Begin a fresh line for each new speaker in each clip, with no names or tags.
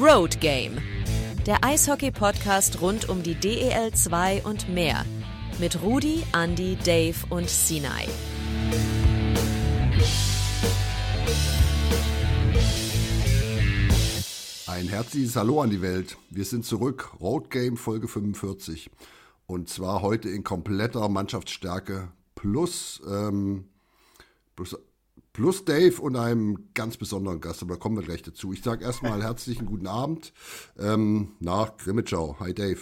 Road Game. Der Eishockey-Podcast rund um die DEL 2 und mehr. Mit Rudi, Andy, Dave und Sinai.
Ein herzliches Hallo an die Welt. Wir sind zurück. Road Game Folge 45. Und zwar heute in kompletter Mannschaftsstärke plus, ähm, plus, plus Dave und einem ganz besonderen Gast. Aber da kommen wir gleich dazu. Ich sage erstmal herzlichen guten Abend ähm, nach Grimmitschau. Hi Dave.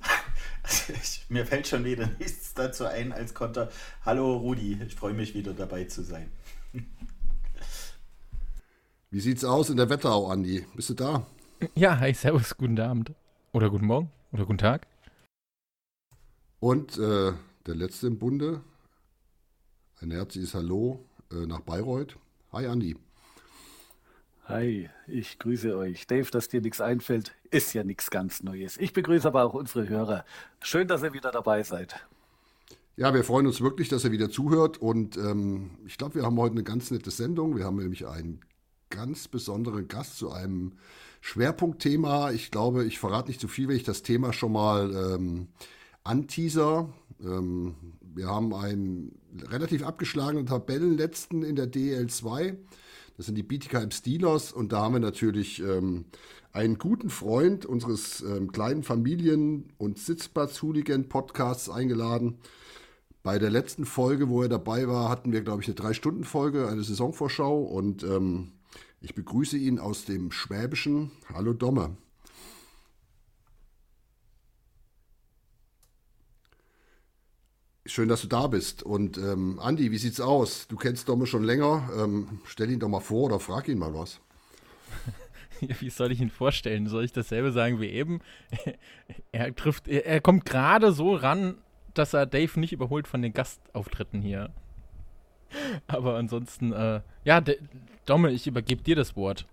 Mir fällt schon wieder nichts dazu ein als Konter. Hallo Rudi, ich freue mich wieder dabei zu sein.
Wie sieht's aus in der Wetterau, Andi? Bist du da?
Ja, hi, servus, guten Abend. Oder guten Morgen oder guten Tag.
Und äh, der letzte im Bunde, ein herzliches Hallo nach Bayreuth. Hi Andi.
Hi, ich grüße euch. Dave, dass dir nichts einfällt, ist ja nichts ganz Neues. Ich begrüße aber auch unsere Hörer. Schön, dass ihr wieder dabei seid.
Ja, wir freuen uns wirklich, dass ihr wieder zuhört und ähm, ich glaube, wir haben heute eine ganz nette Sendung. Wir haben nämlich einen ganz besonderen Gast zu einem Schwerpunktthema. Ich glaube, ich verrate nicht zu viel, wenn ich das Thema schon mal ähm, anteaser. Ähm, wir haben einen relativ abgeschlagenen Tabellenletzten in der DL2. Das sind die Bietigheim Steelers und da haben wir natürlich ähm, einen guten Freund unseres ähm, kleinen Familien- und Sitzplatz-Hooligan-Podcasts eingeladen. Bei der letzten Folge, wo er dabei war, hatten wir, glaube ich, eine Drei-Stunden-Folge, eine Saisonvorschau und ähm, ich begrüße ihn aus dem Schwäbischen. Hallo Domme. Schön, dass du da bist. Und ähm, Andi, wie sieht's aus? Du kennst Domme schon länger. Ähm, stell ihn doch mal vor oder frag ihn mal was.
wie soll ich ihn vorstellen? Soll ich dasselbe sagen wie eben? er trifft, er, kommt gerade so ran, dass er Dave nicht überholt von den Gastauftritten hier. Aber ansonsten, äh, ja, Domme, ich übergebe dir das Wort.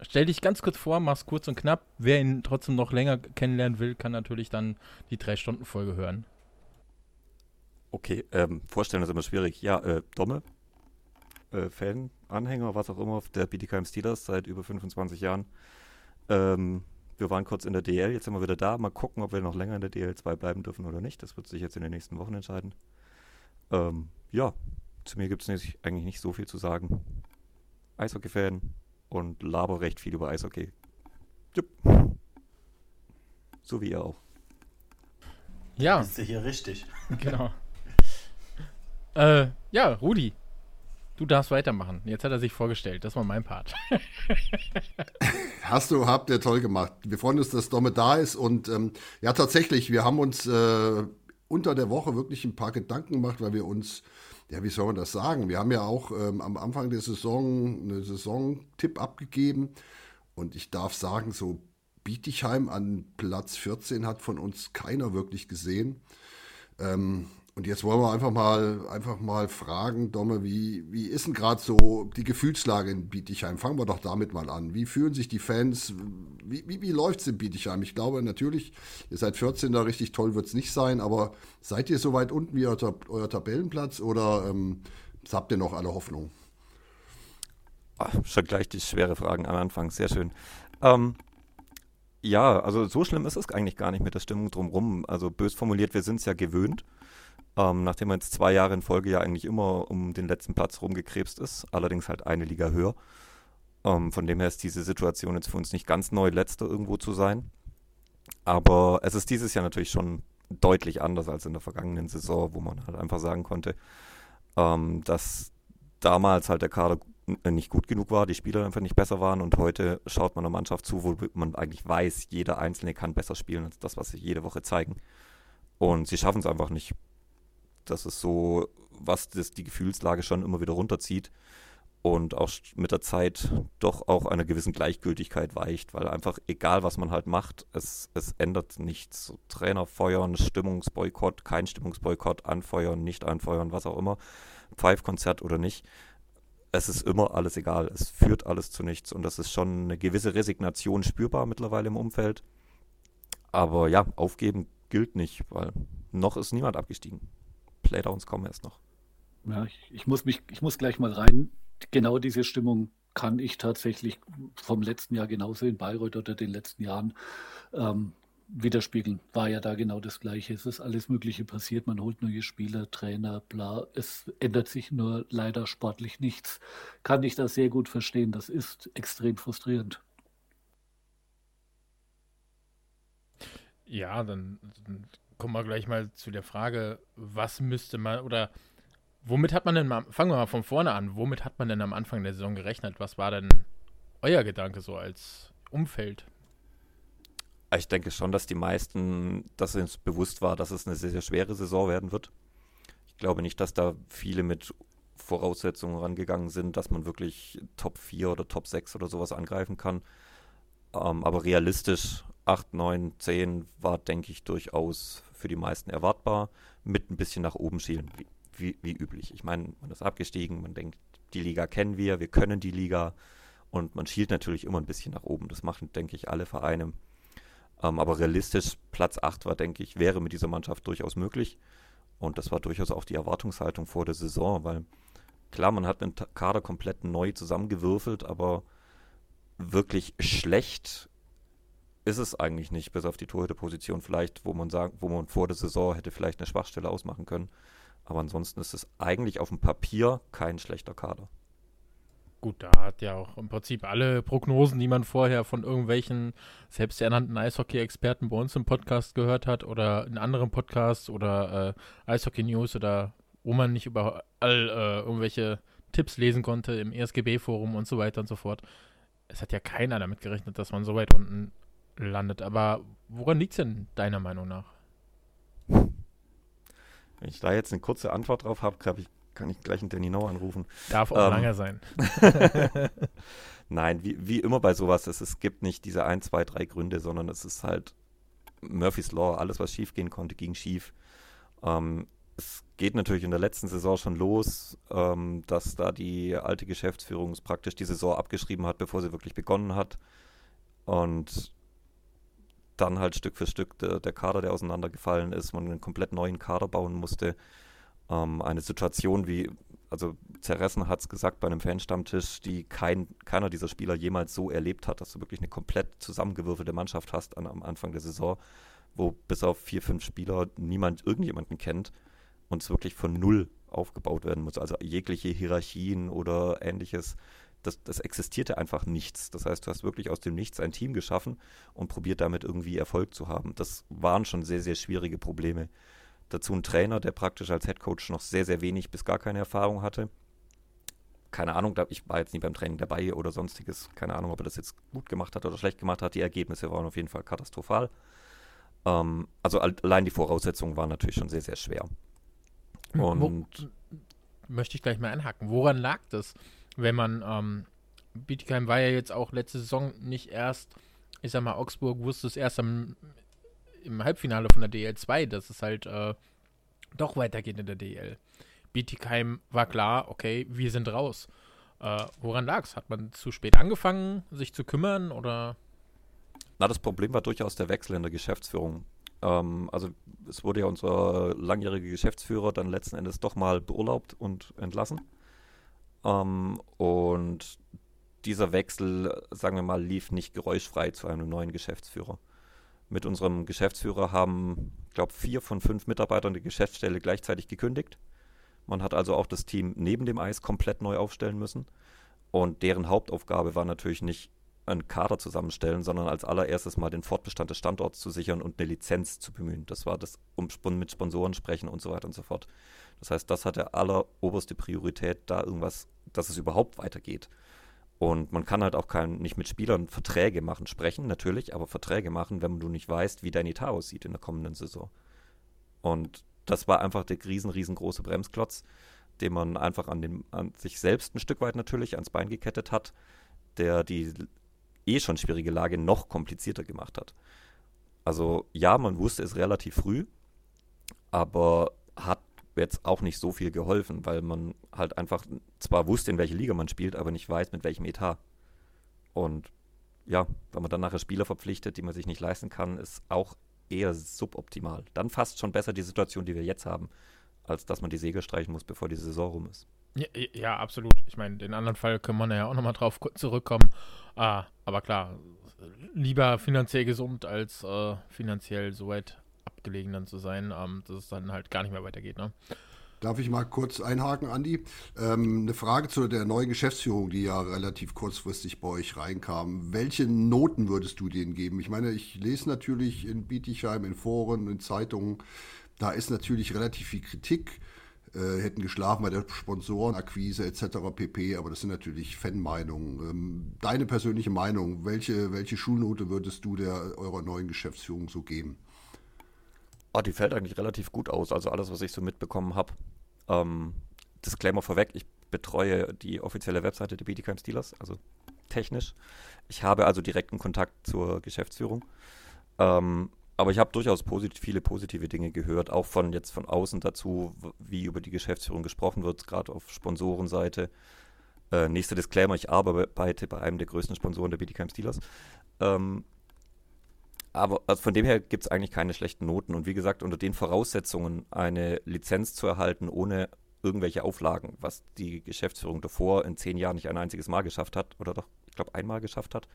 Stell dich ganz kurz vor, mach's kurz und knapp. Wer ihn trotzdem noch länger kennenlernen will, kann natürlich dann die Drei-Stunden-Folge hören.
Okay, ähm, vorstellen ist immer schwierig. Ja, äh, Domme, äh, Fan, Anhänger, was auch immer, der BDKM Steelers seit über 25 Jahren. Ähm, wir waren kurz in der DL, jetzt sind wir wieder da. Mal gucken, ob wir noch länger in der DL2 bleiben dürfen oder nicht. Das wird sich jetzt in den nächsten Wochen entscheiden. Ähm, ja, zu mir gibt es eigentlich nicht so viel zu sagen. Eishockey-Fan und laber recht viel über Eishockey. Jupp. So wie ihr auch.
Ja. Bist du hier richtig?
Genau. Äh, ja, Rudi, du darfst weitermachen. Jetzt hat er sich vorgestellt. Das war mein Part.
Hast du, habt ihr toll gemacht. Wir freuen uns, dass Domme da ist. Und ähm, ja, tatsächlich, wir haben uns äh, unter der Woche wirklich ein paar Gedanken gemacht, weil wir uns, ja, wie soll man das sagen? Wir haben ja auch ähm, am Anfang der Saison einen Saison-Tipp abgegeben. Und ich darf sagen, so Bietigheim an Platz 14 hat von uns keiner wirklich gesehen. Ähm, und jetzt wollen wir einfach mal, einfach mal fragen, Domme, wie, wie ist denn gerade so die Gefühlslage in Bietigheim? Fangen wir doch damit mal an. Wie fühlen sich die Fans? Wie, wie, wie läuft es in Bietigheim? Ich glaube natürlich, ihr seid 14, da richtig toll wird es nicht sein, aber seid ihr so weit unten wie euer, euer Tabellenplatz oder ähm, habt ihr noch alle Hoffnung?
Ach, schon gleich die schwere Fragen am Anfang, sehr schön. Ähm, ja, also so schlimm ist es eigentlich gar nicht mit der Stimmung drumherum. Also bös formuliert, wir sind es ja gewöhnt. Ähm, nachdem er jetzt zwei Jahre in Folge ja eigentlich immer um den letzten Platz rumgekrebst ist, allerdings halt eine Liga höher. Ähm, von dem her ist diese Situation jetzt für uns nicht ganz neu, letzter irgendwo zu sein. Aber es ist dieses Jahr natürlich schon deutlich anders als in der vergangenen Saison, wo man halt einfach sagen konnte, ähm, dass damals halt der Kader nicht gut genug war, die Spieler einfach nicht besser waren und heute schaut man einer Mannschaft zu, wo man eigentlich weiß, jeder Einzelne kann besser spielen als das, was sie jede Woche zeigen. Und sie schaffen es einfach nicht das ist so, was das die Gefühlslage schon immer wieder runterzieht und auch mit der Zeit doch auch einer gewissen Gleichgültigkeit weicht, weil einfach egal, was man halt macht, es, es ändert nichts. So, Trainer feuern, Stimmungsboykott, kein Stimmungsboykott, anfeuern, nicht anfeuern, was auch immer, Pfeifkonzert oder nicht. Es ist immer alles egal, es führt alles zu nichts und das ist schon eine gewisse Resignation spürbar mittlerweile im Umfeld. Aber ja, aufgeben gilt nicht, weil noch ist niemand abgestiegen. Playdowns kommen erst noch.
Ja, ich, ich, muss mich, ich muss gleich mal rein. Genau diese Stimmung kann ich tatsächlich vom letzten Jahr genauso in Bayreuth oder den letzten Jahren ähm, widerspiegeln. War ja da genau das Gleiche. Es ist alles Mögliche passiert. Man holt neue Spieler, Trainer, bla. Es ändert sich nur leider sportlich nichts. Kann ich das sehr gut verstehen. Das ist extrem frustrierend.
Ja, dann, dann kommen wir gleich mal zu der Frage, was müsste man oder womit hat man denn mal, fangen wir mal von vorne an, womit hat man denn am Anfang der Saison gerechnet? Was war denn euer Gedanke so als Umfeld?
Ich denke schon, dass die meisten, dass uns bewusst war, dass es eine sehr, sehr schwere Saison werden wird. Ich glaube nicht, dass da viele mit Voraussetzungen rangegangen sind, dass man wirklich Top 4 oder Top 6 oder sowas angreifen kann. Ähm, aber realistisch 8, 9, 10 war, denke ich, durchaus für die meisten erwartbar, mit ein bisschen nach oben schielen, wie, wie, wie üblich. Ich meine, man ist abgestiegen, man denkt, die Liga kennen wir, wir können die Liga und man schielt natürlich immer ein bisschen nach oben. Das machen, denke ich, alle Vereine. Ähm, aber realistisch, Platz 8 war, denke ich, wäre mit dieser Mannschaft durchaus möglich. Und das war durchaus auch die Erwartungshaltung vor der Saison, weil klar, man hat einen Kader komplett neu zusammengewürfelt, aber wirklich schlecht ist es eigentlich nicht, bis auf die Torhüterposition vielleicht, wo man sagt, wo man vor der Saison hätte vielleicht eine Schwachstelle ausmachen können. Aber ansonsten ist es eigentlich auf dem Papier kein schlechter Kader.
Gut, da hat ja auch im Prinzip alle Prognosen, die man vorher von irgendwelchen selbsternannten Eishockey-Experten bei uns im Podcast gehört hat oder in anderen Podcasts oder äh, Eishockey News oder wo man nicht überall äh, irgendwelche Tipps lesen konnte im ESGB-Forum und so weiter und so fort. Es hat ja keiner damit gerechnet, dass man so weit unten landet. Aber woran liegt es denn deiner Meinung nach?
Wenn ich da jetzt eine kurze Antwort drauf habe, ich kann ich gleich einen Danny No anrufen.
Darf auch ähm, lange sein.
Nein, wie, wie immer bei sowas, es, es gibt nicht diese ein, zwei, drei Gründe, sondern es ist halt Murphy's Law. Alles, was schief gehen konnte, ging schief. Ähm, es geht natürlich in der letzten Saison schon los, ähm, dass da die alte Geschäftsführung praktisch die Saison abgeschrieben hat, bevor sie wirklich begonnen hat. Und dann halt Stück für Stück der, der Kader, der auseinandergefallen ist, man einen komplett neuen Kader bauen musste. Ähm, eine Situation wie, also Zerressen hat es gesagt bei einem Fanstammtisch, die kein, keiner dieser Spieler jemals so erlebt hat, dass du wirklich eine komplett zusammengewürfelte Mannschaft hast an, am Anfang der Saison, wo bis auf vier, fünf Spieler niemand irgendjemanden kennt und es wirklich von null aufgebaut werden muss. Also jegliche Hierarchien oder ähnliches das, das existierte einfach nichts. Das heißt, du hast wirklich aus dem Nichts ein Team geschaffen und probiert damit irgendwie Erfolg zu haben. Das waren schon sehr, sehr schwierige Probleme. Dazu ein Trainer, der praktisch als Headcoach noch sehr, sehr wenig bis gar keine Erfahrung hatte. Keine Ahnung, ich war jetzt nie beim Training dabei oder sonstiges. Keine Ahnung, ob er das jetzt gut gemacht hat oder schlecht gemacht hat. Die Ergebnisse waren auf jeden Fall katastrophal. Ähm, also allein die Voraussetzungen waren natürlich schon sehr, sehr schwer.
Und Wo, möchte ich gleich mal anhaken. Woran lag das? Wenn man, ähm, Bietigheim war ja jetzt auch letzte Saison nicht erst, ich sag mal, Augsburg wusste es erst am, im Halbfinale von der DL2, dass es halt äh, doch weitergeht in der DL. Bietigheim war klar, okay, wir sind raus. Äh, woran lag es? Hat man zu spät angefangen, sich zu kümmern oder?
Na, das Problem war durchaus der Wechsel in der Geschäftsführung. Ähm, also es wurde ja unser langjähriger Geschäftsführer dann letzten Endes doch mal beurlaubt und entlassen. Ähm, und dieser Wechsel, sagen wir mal, lief nicht geräuschfrei zu einem neuen Geschäftsführer. Mit unserem Geschäftsführer haben, ich glaube, vier von fünf Mitarbeitern die Geschäftsstelle gleichzeitig gekündigt. Man hat also auch das Team neben dem Eis komplett neu aufstellen müssen. Und deren Hauptaufgabe war natürlich nicht einen Kader zusammenstellen, sondern als allererstes mal den Fortbestand des Standorts zu sichern und eine Lizenz zu bemühen. Das war das um mit Sponsoren sprechen und so weiter und so fort. Das heißt, das hatte alleroberste Priorität, da irgendwas, dass es überhaupt weitergeht. Und man kann halt auch kein, nicht mit Spielern Verträge machen, sprechen natürlich, aber Verträge machen, wenn du nicht weißt, wie dein Etat aussieht in der kommenden Saison. Und das war einfach der riesen, riesengroße Bremsklotz, den man einfach an, den, an sich selbst ein Stück weit natürlich ans Bein gekettet hat, der die eh schon schwierige Lage noch komplizierter gemacht hat. Also ja, man wusste es relativ früh, aber hat jetzt auch nicht so viel geholfen, weil man halt einfach zwar wusste, in welche Liga man spielt, aber nicht weiß, mit welchem Etat. Und ja, wenn man dann nachher Spieler verpflichtet, die man sich nicht leisten kann, ist auch eher suboptimal. Dann fast schon besser die Situation, die wir jetzt haben, als dass man die Segel streichen muss, bevor die Saison rum ist.
Ja, ja, absolut. Ich meine, den anderen Fall können wir ja auch nochmal drauf zurückkommen. Ah, aber klar, lieber finanziell gesund als äh, finanziell so weit abgelegen dann zu sein, ähm, dass es dann halt gar nicht mehr weitergeht. Ne?
Darf ich mal kurz einhaken, Andi? Ähm, eine Frage zu der neuen Geschäftsführung, die ja relativ kurzfristig bei euch reinkam. Welche Noten würdest du denen geben? Ich meine, ich lese natürlich in Bietigheim, in Foren, in Zeitungen, da ist natürlich relativ viel Kritik. Äh, hätten geschlafen bei der Sponsorenakquise etc. pp. Aber das sind natürlich Fanmeinungen. Ähm, deine persönliche Meinung, welche, welche Schulnote würdest du der eurer neuen Geschäftsführung so geben?
Oh, die fällt eigentlich relativ gut aus. Also alles, was ich so mitbekommen habe. Ähm, Disclaimer vorweg, ich betreue die offizielle Webseite der Bietigheim Steelers, also technisch. Ich habe also direkten Kontakt zur Geschäftsführung. Ähm, aber ich habe durchaus posit viele positive Dinge gehört, auch von jetzt von außen dazu, wie über die Geschäftsführung gesprochen wird, gerade auf Sponsorenseite. Äh, nächster Disclaimer, ich arbeite bei einem der größten Sponsoren der Bietigheim Steelers. Ähm, aber also von dem her gibt es eigentlich keine schlechten Noten. Und wie gesagt, unter den Voraussetzungen, eine Lizenz zu erhalten, ohne irgendwelche Auflagen, was die Geschäftsführung davor in zehn Jahren nicht ein einziges Mal geschafft hat, oder doch, ich glaube, einmal geschafft hat,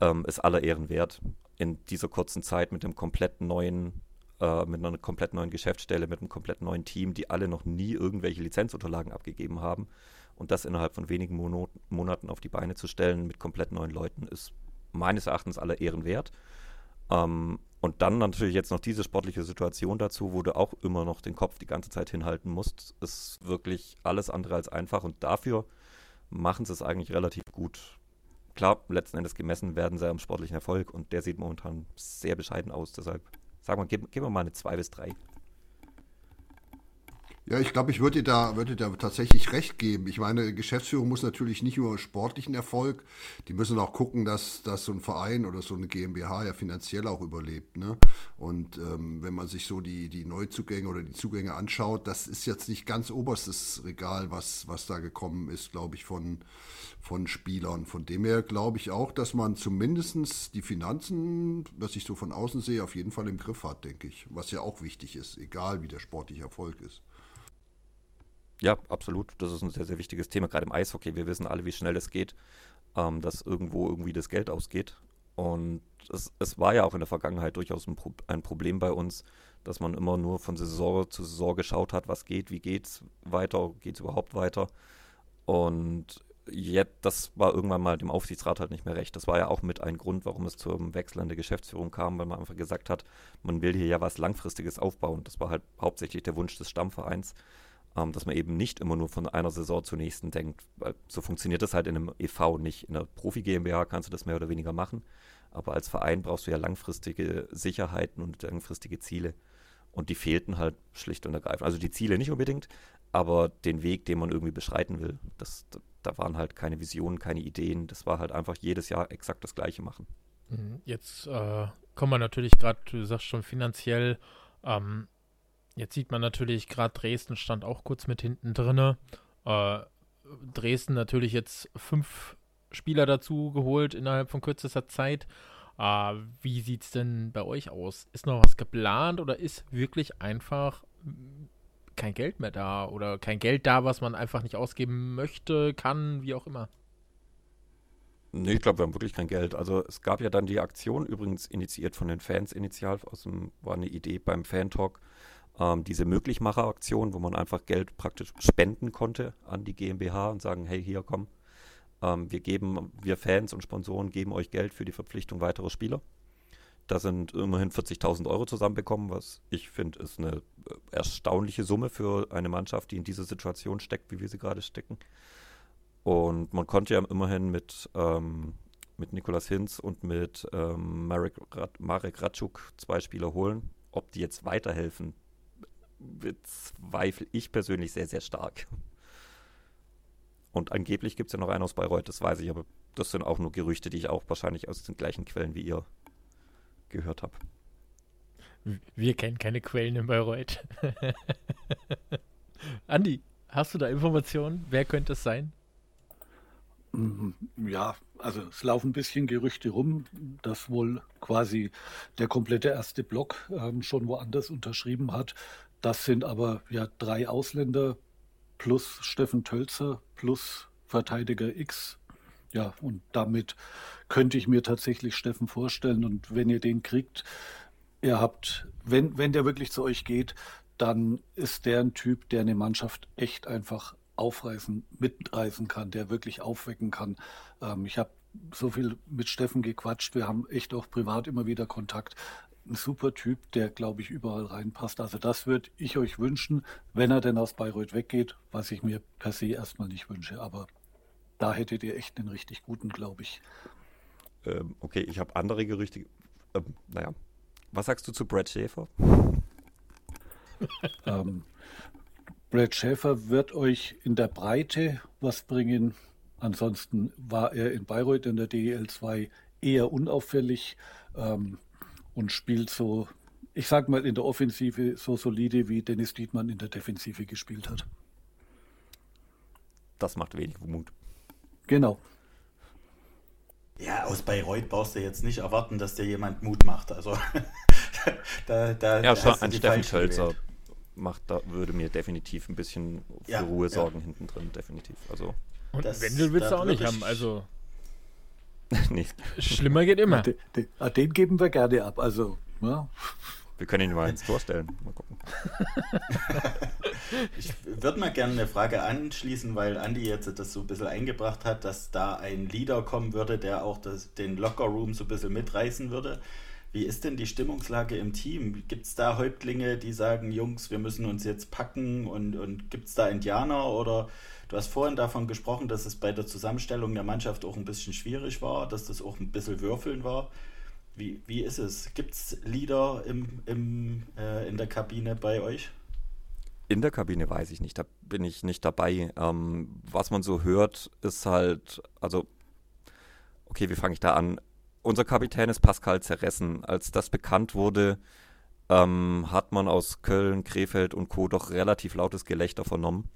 ähm, ist aller Ehren wert. In dieser kurzen Zeit mit einem komplett neuen, äh, mit einer komplett neuen Geschäftsstelle, mit einem komplett neuen Team, die alle noch nie irgendwelche Lizenzunterlagen abgegeben haben. Und das innerhalb von wenigen Monaten auf die Beine zu stellen mit komplett neuen Leuten, ist meines Erachtens aller Ehren wert. Ähm, und dann natürlich jetzt noch diese sportliche Situation dazu, wo du auch immer noch den Kopf die ganze Zeit hinhalten musst, ist wirklich alles andere als einfach. Und dafür machen sie es eigentlich relativ gut. Klar, letzten Endes gemessen werden sie am sportlichen Erfolg und der sieht momentan sehr bescheiden aus. Deshalb, sagen wir, geben, wir mal eine 2 bis 3.
Ja, ich glaube, ich würde dir da, würde da tatsächlich recht geben. Ich meine, Geschäftsführung muss natürlich nicht nur sportlichen Erfolg, die müssen auch gucken, dass, dass so ein Verein oder so eine GmbH ja finanziell auch überlebt. Ne? Und ähm, wenn man sich so die, die Neuzugänge oder die Zugänge anschaut, das ist jetzt nicht ganz oberstes Regal, was, was da gekommen ist, glaube ich, von, von Spielern. Von dem her glaube ich auch, dass man zumindest die Finanzen, was ich so von außen sehe, auf jeden Fall im Griff hat, denke ich. Was ja auch wichtig ist, egal wie der sportliche Erfolg ist.
Ja, absolut. Das ist ein sehr, sehr wichtiges Thema, gerade im Eishockey. Wir wissen alle, wie schnell es geht, ähm, dass irgendwo irgendwie das Geld ausgeht. Und es, es war ja auch in der Vergangenheit durchaus ein, Pro ein, Problem bei uns, dass man immer nur von Saison zu Saison geschaut hat, was geht, wie geht's weiter, geht es überhaupt weiter. Und jetzt, das war irgendwann mal dem Aufsichtsrat halt nicht mehr recht. Das war ja auch mit ein Grund, warum es zum Wechsel an der Geschäftsführung kam, weil man einfach gesagt hat, man will hier ja was Langfristiges aufbauen. Das war halt hauptsächlich der Wunsch des Stammvereins ähm, dass man eben nicht immer nur von einer Saison zur nächsten denkt. Weil so funktioniert das halt in einem EV nicht. In einer Profi-GmbH kannst du das mehr oder weniger machen, aber als Verein brauchst du ja langfristige Sicherheiten und langfristige Ziele. Und die fehlten halt schlicht und ergreifend. Also die Ziele nicht unbedingt, aber den Weg, den man irgendwie beschreiten will, das, da waren halt keine Visionen, keine Ideen. Das war halt einfach jedes Jahr exakt das Gleiche machen.
Mhm. Jetzt äh, kommen wir natürlich gerade, du sagst schon finanziell, ähm, Jetzt sieht man natürlich, gerade Dresden stand auch kurz mit hinten drinne. Äh, Dresden natürlich jetzt fünf Spieler dazu geholt innerhalb von kürzester Zeit. Äh, wie sieht es denn bei euch aus? Ist noch was geplant oder ist wirklich einfach kein Geld mehr da oder kein Geld da, was man einfach nicht ausgeben möchte, kann, wie auch immer?
Nee, ich glaube, wir haben wirklich kein Geld. Also es gab ja dann die Aktion, übrigens initiiert von den Fans initial, aus dem, war eine Idee beim Fan-Talk, ähm, diese Möglichmacher-Aktion, wo man einfach Geld praktisch spenden konnte an die GmbH und sagen, hey, hier komm, ähm, wir geben, wir Fans und Sponsoren geben euch Geld für die Verpflichtung weiterer Spieler. Da sind immerhin 40.000 Euro zusammenbekommen, was ich finde, ist eine äh, erstaunliche Summe für eine Mannschaft, die in dieser Situation steckt, wie wir sie gerade stecken. Und man konnte ja immerhin mit, ähm, mit Nikolas Hinz und mit ähm, Marek, Marek Ratschuk zwei Spieler holen. Ob die jetzt weiterhelfen, bezweifle ich persönlich sehr, sehr stark. Und angeblich gibt es ja noch einen aus Bayreuth, das weiß ich, aber das sind auch nur Gerüchte, die ich auch wahrscheinlich aus den gleichen Quellen wie ihr gehört habe.
Wir kennen keine Quellen in Bayreuth. Andi, hast du da Informationen? Wer könnte es sein?
Mm, ja, also es laufen ein bisschen Gerüchte rum, dass wohl quasi der komplette erste Block ähm, schon woanders unterschrieben hat. Das sind aber ja drei Ausländer, plus Steffen Tölzer plus Verteidiger X. Ja, und damit könnte ich mir tatsächlich Steffen vorstellen. Und wenn ihr den kriegt, ihr habt, wenn, wenn der wirklich zu euch geht, dann ist der ein Typ, der eine Mannschaft echt einfach aufreißen, mitreißen kann, der wirklich aufwecken kann. Ähm, ich habe so viel mit Steffen gequatscht. Wir haben echt auch privat immer wieder Kontakt. Ein super Typ, der, glaube ich, überall reinpasst. Also das würde ich euch wünschen, wenn er denn aus Bayreuth weggeht, was ich mir per se erstmal nicht wünsche. Aber da hättet ihr echt einen richtig guten, glaube ich.
Ähm, okay, ich habe andere Gerüchte. Ähm, naja, was sagst du zu Brad Schäfer?
ähm, Brad Schäfer wird euch in der Breite was bringen. Ansonsten war er in Bayreuth in der DEL 2 eher unauffällig ähm, und spielt so, ich sag mal, in der Offensive so solide, wie Dennis Dietmann in der Defensive gespielt hat.
Das macht wenig Mut.
Genau.
Ja, aus Bayreuth brauchst du jetzt nicht erwarten, dass dir jemand Mut macht. Also
da, da, ja, schon ein Steffen Schölzer macht, da würde mir definitiv ein bisschen für ja, Ruhe sorgen ja. hinten drin, definitiv. Also
und das, Wendel willst du auch nicht haben, also. nee. Schlimmer geht immer.
Den, den, den, geben wir gerne ab, also. Ja.
Wir können ihn mal ins Tor stellen. Mal gucken.
ich würde mal gerne eine Frage anschließen, weil Andi jetzt das so ein bisschen eingebracht hat, dass da ein Leader kommen würde, der auch das, den Lockerroom so ein bisschen mitreißen würde. Wie ist denn die Stimmungslage im Team? Gibt es da Häuptlinge, die sagen, Jungs, wir müssen uns jetzt packen und, und gibt es da Indianer oder Du hast vorhin davon gesprochen, dass es bei der Zusammenstellung der Mannschaft auch ein bisschen schwierig war, dass das auch ein bisschen Würfeln war. Wie, wie ist es? Gibt es Lieder im, im, äh, in der Kabine bei euch?
In der Kabine weiß ich nicht, da bin ich nicht dabei. Ähm, was man so hört, ist halt, also, okay, wie fange ich da an? Unser Kapitän ist Pascal Zerressen. Als das bekannt wurde, ähm, hat man aus Köln, Krefeld und Co. doch relativ lautes Gelächter vernommen.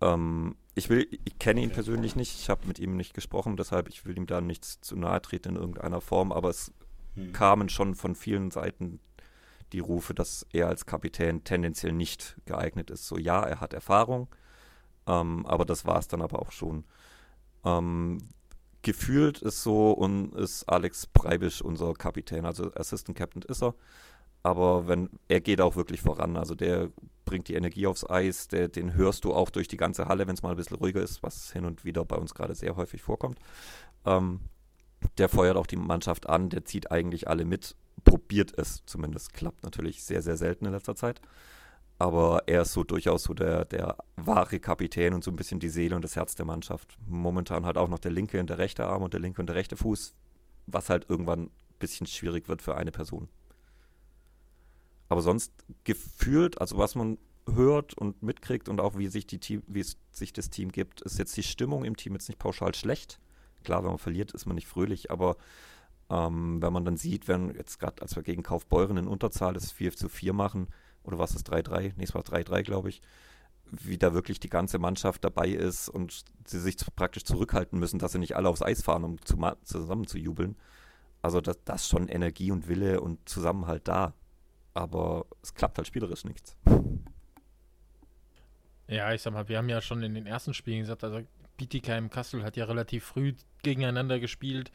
Ähm, ich will, ich kenne ihn persönlich nicht, ich habe mit ihm nicht gesprochen, deshalb ich will ihm da nichts zu nahe treten in irgendeiner Form, aber es hm. kamen schon von vielen Seiten die Rufe, dass er als Kapitän tendenziell nicht geeignet ist. So ja, er hat Erfahrung, ähm, aber das war es dann aber auch schon. Ähm, gefühlt ist so und ist Alex Breibisch unser Kapitän, also Assistant Captain ist er. Aber wenn er geht auch wirklich voran, also der bringt die Energie aufs Eis, der, den hörst du auch durch die ganze Halle, wenn es mal ein bisschen ruhiger ist, was hin und wieder bei uns gerade sehr häufig vorkommt. Ähm, der feuert auch die Mannschaft an, der zieht eigentlich alle mit, probiert es zumindest, klappt natürlich sehr, sehr selten in letzter Zeit. Aber er ist so durchaus so der, der wahre Kapitän und so ein bisschen die Seele und das Herz der Mannschaft. Momentan halt auch noch der linke und der rechte Arm und der linke und der rechte Fuß, was halt irgendwann ein bisschen schwierig wird für eine Person. Aber sonst gefühlt, also was man hört und mitkriegt und auch wie sich die Team, wie es sich das Team gibt, ist jetzt die Stimmung im Team jetzt nicht pauschal schlecht. Klar, wenn man verliert, ist man nicht fröhlich, aber ähm, wenn man dann sieht, wenn jetzt gerade, als wir gegen Kaufbeuren in Unterzahl das 4 zu 4 machen, oder was ist 3-3? Nächstes Mal 3-3, glaube ich, wie da wirklich die ganze Mannschaft dabei ist und sie sich praktisch zurückhalten müssen, dass sie nicht alle aufs Eis fahren, um zu, zusammen zu jubeln. Also das, ist schon Energie und Wille und Zusammenhalt da aber es klappt halt spielerisch nichts.
Ja, ich sag mal, wir haben ja schon in den ersten Spielen gesagt, also Bietigheim Kassel hat ja relativ früh gegeneinander gespielt.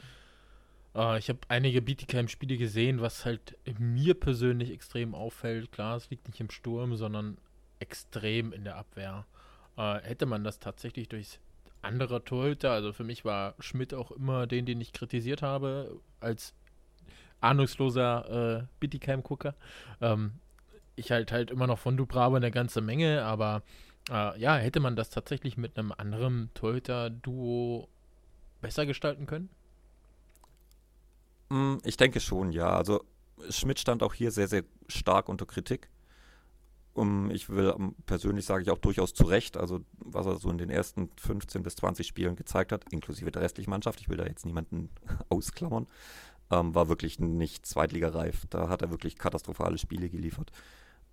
Uh, ich habe einige Bietigheim-Spiele gesehen, was halt mir persönlich extrem auffällt. Klar, es liegt nicht im Sturm, sondern extrem in der Abwehr. Uh, hätte man das tatsächlich durch andere Torhüter, also für mich war Schmidt auch immer den, den ich kritisiert habe, als ahnungsloser äh, Bittigheim-Gucker. Ähm, ich halt halt immer noch von Dubrava eine ganze Menge, aber äh, ja, hätte man das tatsächlich mit einem anderen Torhüter-Duo besser gestalten können?
Mm, ich denke schon, ja. Also Schmidt stand auch hier sehr, sehr stark unter Kritik. Um, ich will um, persönlich sage ich auch durchaus zu Recht, also was er so in den ersten 15 bis 20 Spielen gezeigt hat, inklusive der restlichen Mannschaft, ich will da jetzt niemanden ausklammern, ähm, war wirklich nicht zweitligareif. Da hat er wirklich katastrophale Spiele geliefert.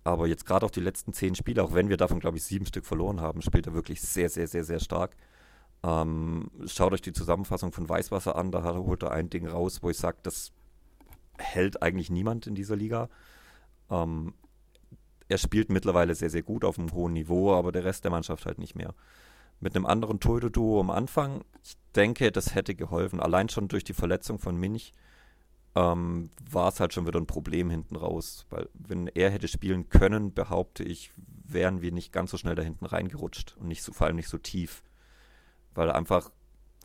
Aber jetzt gerade auch die letzten zehn Spiele, auch wenn wir davon, glaube ich, sieben Stück verloren haben, spielt er wirklich sehr, sehr, sehr, sehr stark. Ähm, schaut euch die Zusammenfassung von Weißwasser an, da holt er ein Ding raus, wo ich sage, das hält eigentlich niemand in dieser Liga. Ähm, er spielt mittlerweile sehr, sehr gut auf einem hohen Niveau, aber der Rest der Mannschaft halt nicht mehr. Mit einem anderen Torhüter-Duo am Anfang, ich denke, das hätte geholfen. Allein schon durch die Verletzung von Minch ähm, war es halt schon wieder ein Problem hinten raus. Weil wenn er hätte spielen können, behaupte ich, wären wir nicht ganz so schnell da hinten reingerutscht und nicht so, vor allem nicht so tief. Weil einfach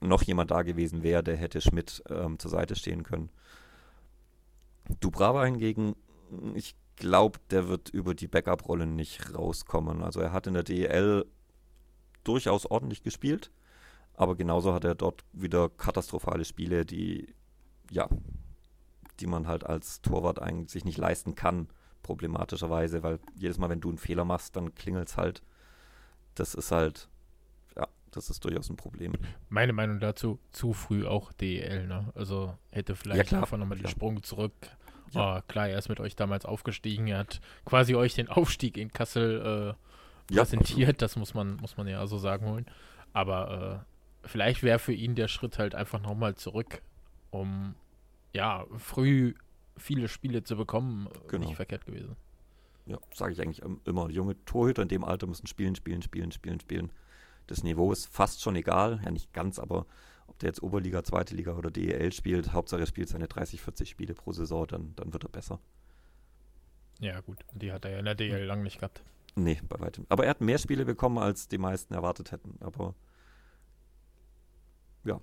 noch jemand da gewesen wäre, der hätte Schmidt ähm, zur Seite stehen können. Dubrava hingegen, ich glaube, der wird über die Backup-Rolle nicht rauskommen. Also er hat in der DEL durchaus ordentlich gespielt, aber genauso hat er dort wieder katastrophale Spiele, die ja, die man halt als Torwart eigentlich sich nicht leisten kann, problematischerweise, weil jedes Mal, wenn du einen Fehler machst, dann klingelt es halt. Das ist halt, ja, das ist durchaus ein Problem.
Meine Meinung dazu, zu früh auch DEL, ne? Also hätte vielleicht
ja,
einfach nochmal den
klar.
Sprung zurück.
Ja.
Oh, klar, er ist mit euch damals aufgestiegen, er hat quasi euch den Aufstieg in Kassel äh,
Ja,
präsentiert, das muss man, muss man ja so sagen holen. Aber äh, vielleicht wäre für ihn der Schritt halt einfach nochmal zurück, um ja, früh viele Spiele zu bekommen, äh,
Genau.
nicht verkehrt gewesen.
Ja, sage ich eigentlich immer. Junge Torhüter in dem Alter müssen spielen, spielen, spielen, spielen, spielen. Das Niveau ist fast schon egal. Ja, nicht ganz, aber ob der jetzt Oberliga, Zweite Liga oder DEL spielt, Hauptsache er spielt seine 30, 40 Spiele pro Saison, dann, dann wird er besser.
Ja, gut, die hat er ja in der DL lang nicht gehabt.
Nee, bei weitem. Aber er hat mehr Spiele bekommen, als die meisten erwartet hätten. Aber ja,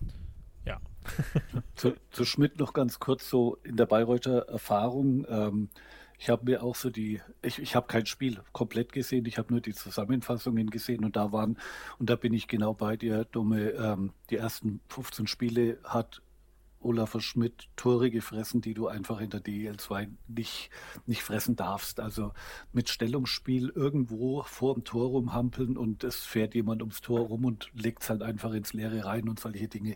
Zu, zu Schmidt noch ganz kurz so in der Bayreuther Erfahrung. Ähm, ich habe mir auch so die, ich, ich habe kein Spiel komplett gesehen, ich habe nur die Zusammenfassungen gesehen und da waren, und da bin ich genau bei dir, Dumme, ähm, die ersten 15 Spiele hat Olaf Schmidt Tore gefressen, die du einfach in der DEL2 nicht, nicht fressen darfst. Also mit Stellungsspiel irgendwo vor dem Tor rumhampeln und es fährt jemand ums Tor rum und legt es halt einfach ins Leere rein und solche Dinge.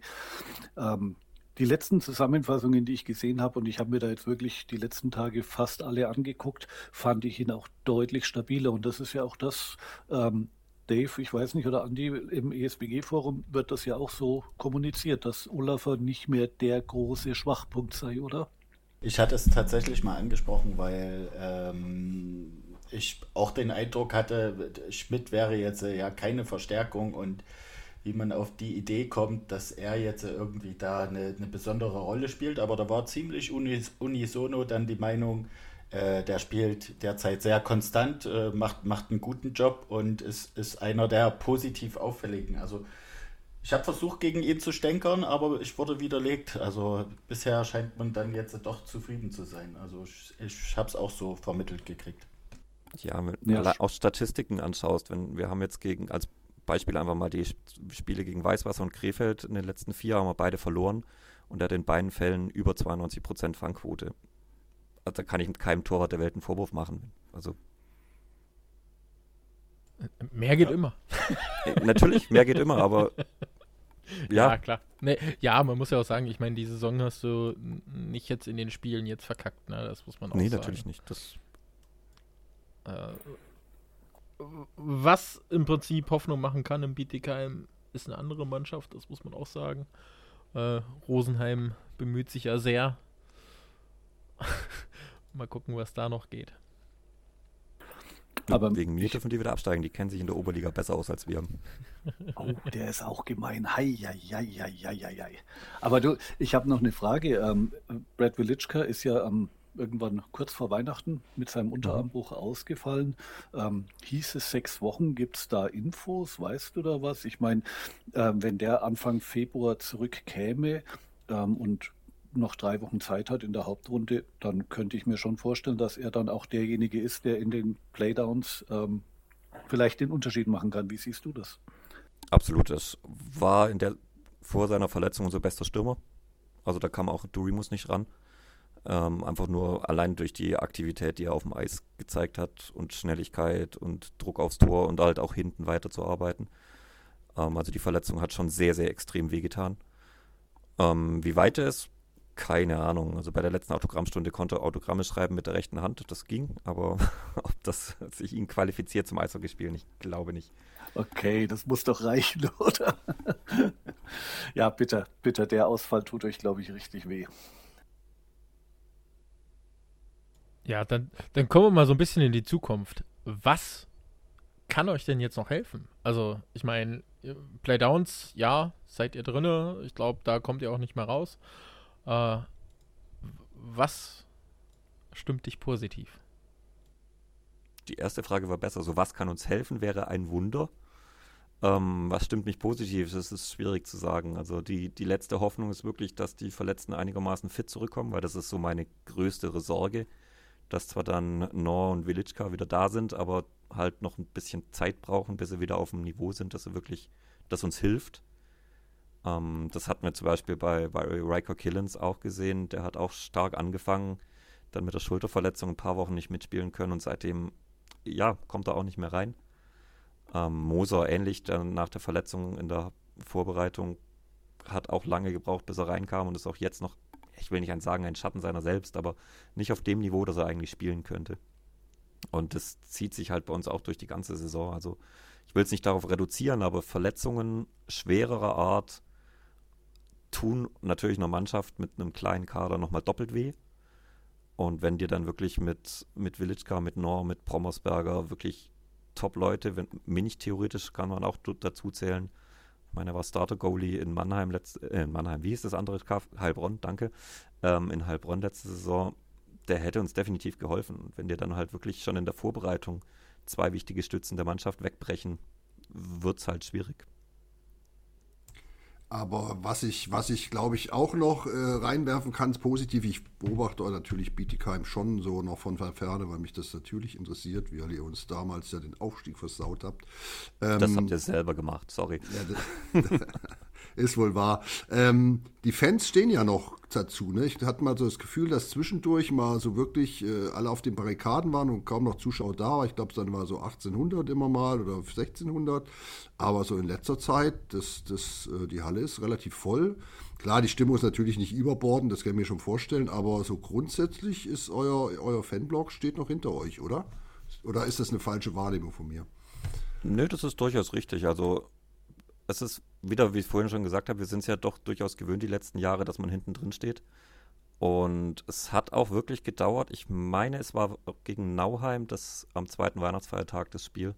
Ähm, die letzten Zusammenfassungen, die ich gesehen habe, und ich habe mir da jetzt wirklich die letzten Tage fast alle angeguckt, fand ich ihn auch deutlich stabiler. Und das ist ja auch das, ähm, Dave, ich weiß nicht, oder Andi, im ESBG-Forum wird das ja auch so kommuniziert, dass Olafer nicht mehr der große Schwachpunkt sei, oder?
Ich hatte es tatsächlich mal angesprochen, weil ähm, ich auch den Eindruck hatte, Schmidt wäre jetzt äh, ja keine Verstärkung und wie man auf die Idee kommt, dass er jetzt irgendwie da eine, eine besondere Rolle spielt. Aber da war ziemlich unis, unisono dann die Meinung, äh, der spielt derzeit sehr konstant, äh, macht, macht einen guten Job und ist, ist einer der positiv auffälligen. Also ich habe versucht, gegen ihn zu stänkern, aber ich wurde widerlegt. Also bisher scheint man dann jetzt doch zufrieden zu sein. Also ich, ich habe es auch so vermittelt gekriegt.
ja, wenn
Ja,
du auch Statistiken anschaust, wenn wir haben jetzt gegen, als Beispiel einfach mal die Sp- Spiele gegen Weißwasser und Krefeld in den letzten vier haben wir beide verloren und er hat in beiden Fällen über 92% Fangquote. Da kann ich mit keinem Torwart der Welt einen Vorwurf machen. Also
Mehr geht immer.
äh, natürlich, mehr geht immer, aber ja,
klar. Nee, ja, man muss ja auch sagen, ich meine, die Saison hast du nicht jetzt in den Spielen jetzt verkackt, ne? Das muss man auch
nee,
sagen.
natürlich nicht. Das,
Äh, was im Prinzip Hoffnung machen kann im Bietigheim, ist eine andere Mannschaft, das muss man auch sagen. Äh, Rosenheim bemüht sich ja sehr. Mal gucken, was da noch geht.
Aber
wegen mir dürfen die wieder absteigen. Die kennen sich in der Oberliga besser aus als wir.
Oh, der ist auch gemein. Hei, hei, hei, hei, hei. Aber du, ich habe noch eine Frage. Ähm, Brad Wilitschka ist ja am irgendwann kurz vor Weihnachten mit seinem Unterarmbruch ausgefallen. Ähm, hieß es sechs Wochen? Gibt es da Infos? Weißt du da was? Ich meine, ähm, wenn der Anfang Februar zurückkäme ähm, und noch drei Wochen Zeit hat in der Hauptrunde, dann könnte ich mir schon vorstellen, dass er dann auch derjenige ist, der in den Playdowns ähm, vielleicht den Unterschied machen kann. Wie siehst du das?
Absolut. Das war in der, vor seiner Verletzung unser bester Stürmer. Also da kam auch Durimus nicht ran. Ähm, einfach nur allein durch die Aktivität, die er auf dem Eis gezeigt hat und Schnelligkeit und Druck aufs Tor und halt auch hinten weiterzuarbeiten. Ähm, also die Verletzung hat schon sehr, sehr extrem wehgetan. Ähm, wie weit er ist, keine Ahnung. Also bei der letzten Autogrammstunde konnte er Autogramme schreiben mit der rechten Hand, das ging, aber ob das sich ihn qualifiziert zum Eishockey spielen, ich glaube nicht.
Okay, das muss doch reichen, oder? ja, bitter, bitter. Der Ausfall tut euch, glaube ich, richtig weh.
Ja, dann, dann kommen wir mal so ein bisschen in die Zukunft. Was kann euch denn jetzt noch helfen? Also, ich meine, Playdowns, ja, seid ihr drinne. Ich glaube, da kommt ihr auch nicht mehr raus. Äh, was stimmt dich positiv?
Die erste Frage war besser. So, was kann uns helfen, wäre ein Wunder. Ähm, was stimmt mich positiv? Das ist schwierig zu sagen. Also die, die letzte Hoffnung ist wirklich, dass die Verletzten einigermaßen fit zurückkommen, weil das ist so meine größere Sorge dass zwar dann Nor und Villitschka wieder da sind, aber halt noch ein bisschen Zeit brauchen, bis sie wieder auf dem Niveau sind, dass sie wirklich, dass uns hilft. Ähm, das hatten wir zum Beispiel bei, bei Riker Killens auch gesehen. Der hat auch stark angefangen, dann mit der Schulterverletzung ein paar Wochen nicht mitspielen können und seitdem, ja, kommt er auch nicht mehr rein. Ähm, Moser ähnlich, dann nach der Verletzung in der Vorbereitung hat auch lange gebraucht, bis er reinkam und ist auch jetzt noch ich will nicht sagen, ein Schatten seiner selbst, aber nicht auf dem Niveau, das er eigentlich spielen könnte. Und das zieht sich halt bei uns auch durch die ganze Saison. Also ich will es nicht darauf reduzieren, aber Verletzungen schwererer Art tun natürlich einer Mannschaft mit einem kleinen Kader nochmal doppelt weh. Und wenn dir dann wirklich mit, mit Villitschka, mit Nor, mit Prommersberger wirklich Top-Leute, Minich theoretisch kann man auch dazu zählen, ich meine, er war Starter-Goalie in Mannheim, letzt, äh, in Mannheim, wie ist das andere? Heilbronn, danke. Ähm, in Heilbronn letzte Saison, der hätte uns definitiv geholfen. Und wenn dir dann halt wirklich schon in der Vorbereitung zwei wichtige Stützen der Mannschaft wegbrechen, wird es halt schwierig.
Aber was ich, was ich glaube ich auch noch äh, reinwerfen kann, ist positiv. Ich beobachte natürlich Bietigheim schon so noch von Ferne, weil mich das natürlich interessiert, wie ihr uns damals ja den Aufstieg versaut habt.
Ähm, das habt ihr selber gemacht, sorry.
Ja, ist wohl wahr. Ähm, die Fans stehen ja noch dazu. Ne? Ich hatte mal so das Gefühl, dass zwischendurch mal so wirklich äh, alle auf den Barrikaden waren und kaum noch Zuschauer da war. Ich glaube, es dann war so 1800 immer mal oder 1600. Aber so in letzter Zeit, das, das, äh, die Halle ist relativ voll. Klar, die Stimmung ist natürlich nicht überbordend, das kann ich mir schon vorstellen, aber so grundsätzlich ist euer, euer Fanblog steht noch hinter euch, oder? Oder ist das eine falsche Wahrnehmung von mir?
Nö, das ist durchaus richtig. Also es ist wieder, wie ich vorhin schon gesagt habe, wir sind es ja doch durchaus gewöhnt die letzten Jahre, dass man hinten drin steht. Und es hat auch wirklich gedauert. Ich meine, es war gegen Nauheim das am zweiten Weihnachtsfeiertag das Spiel,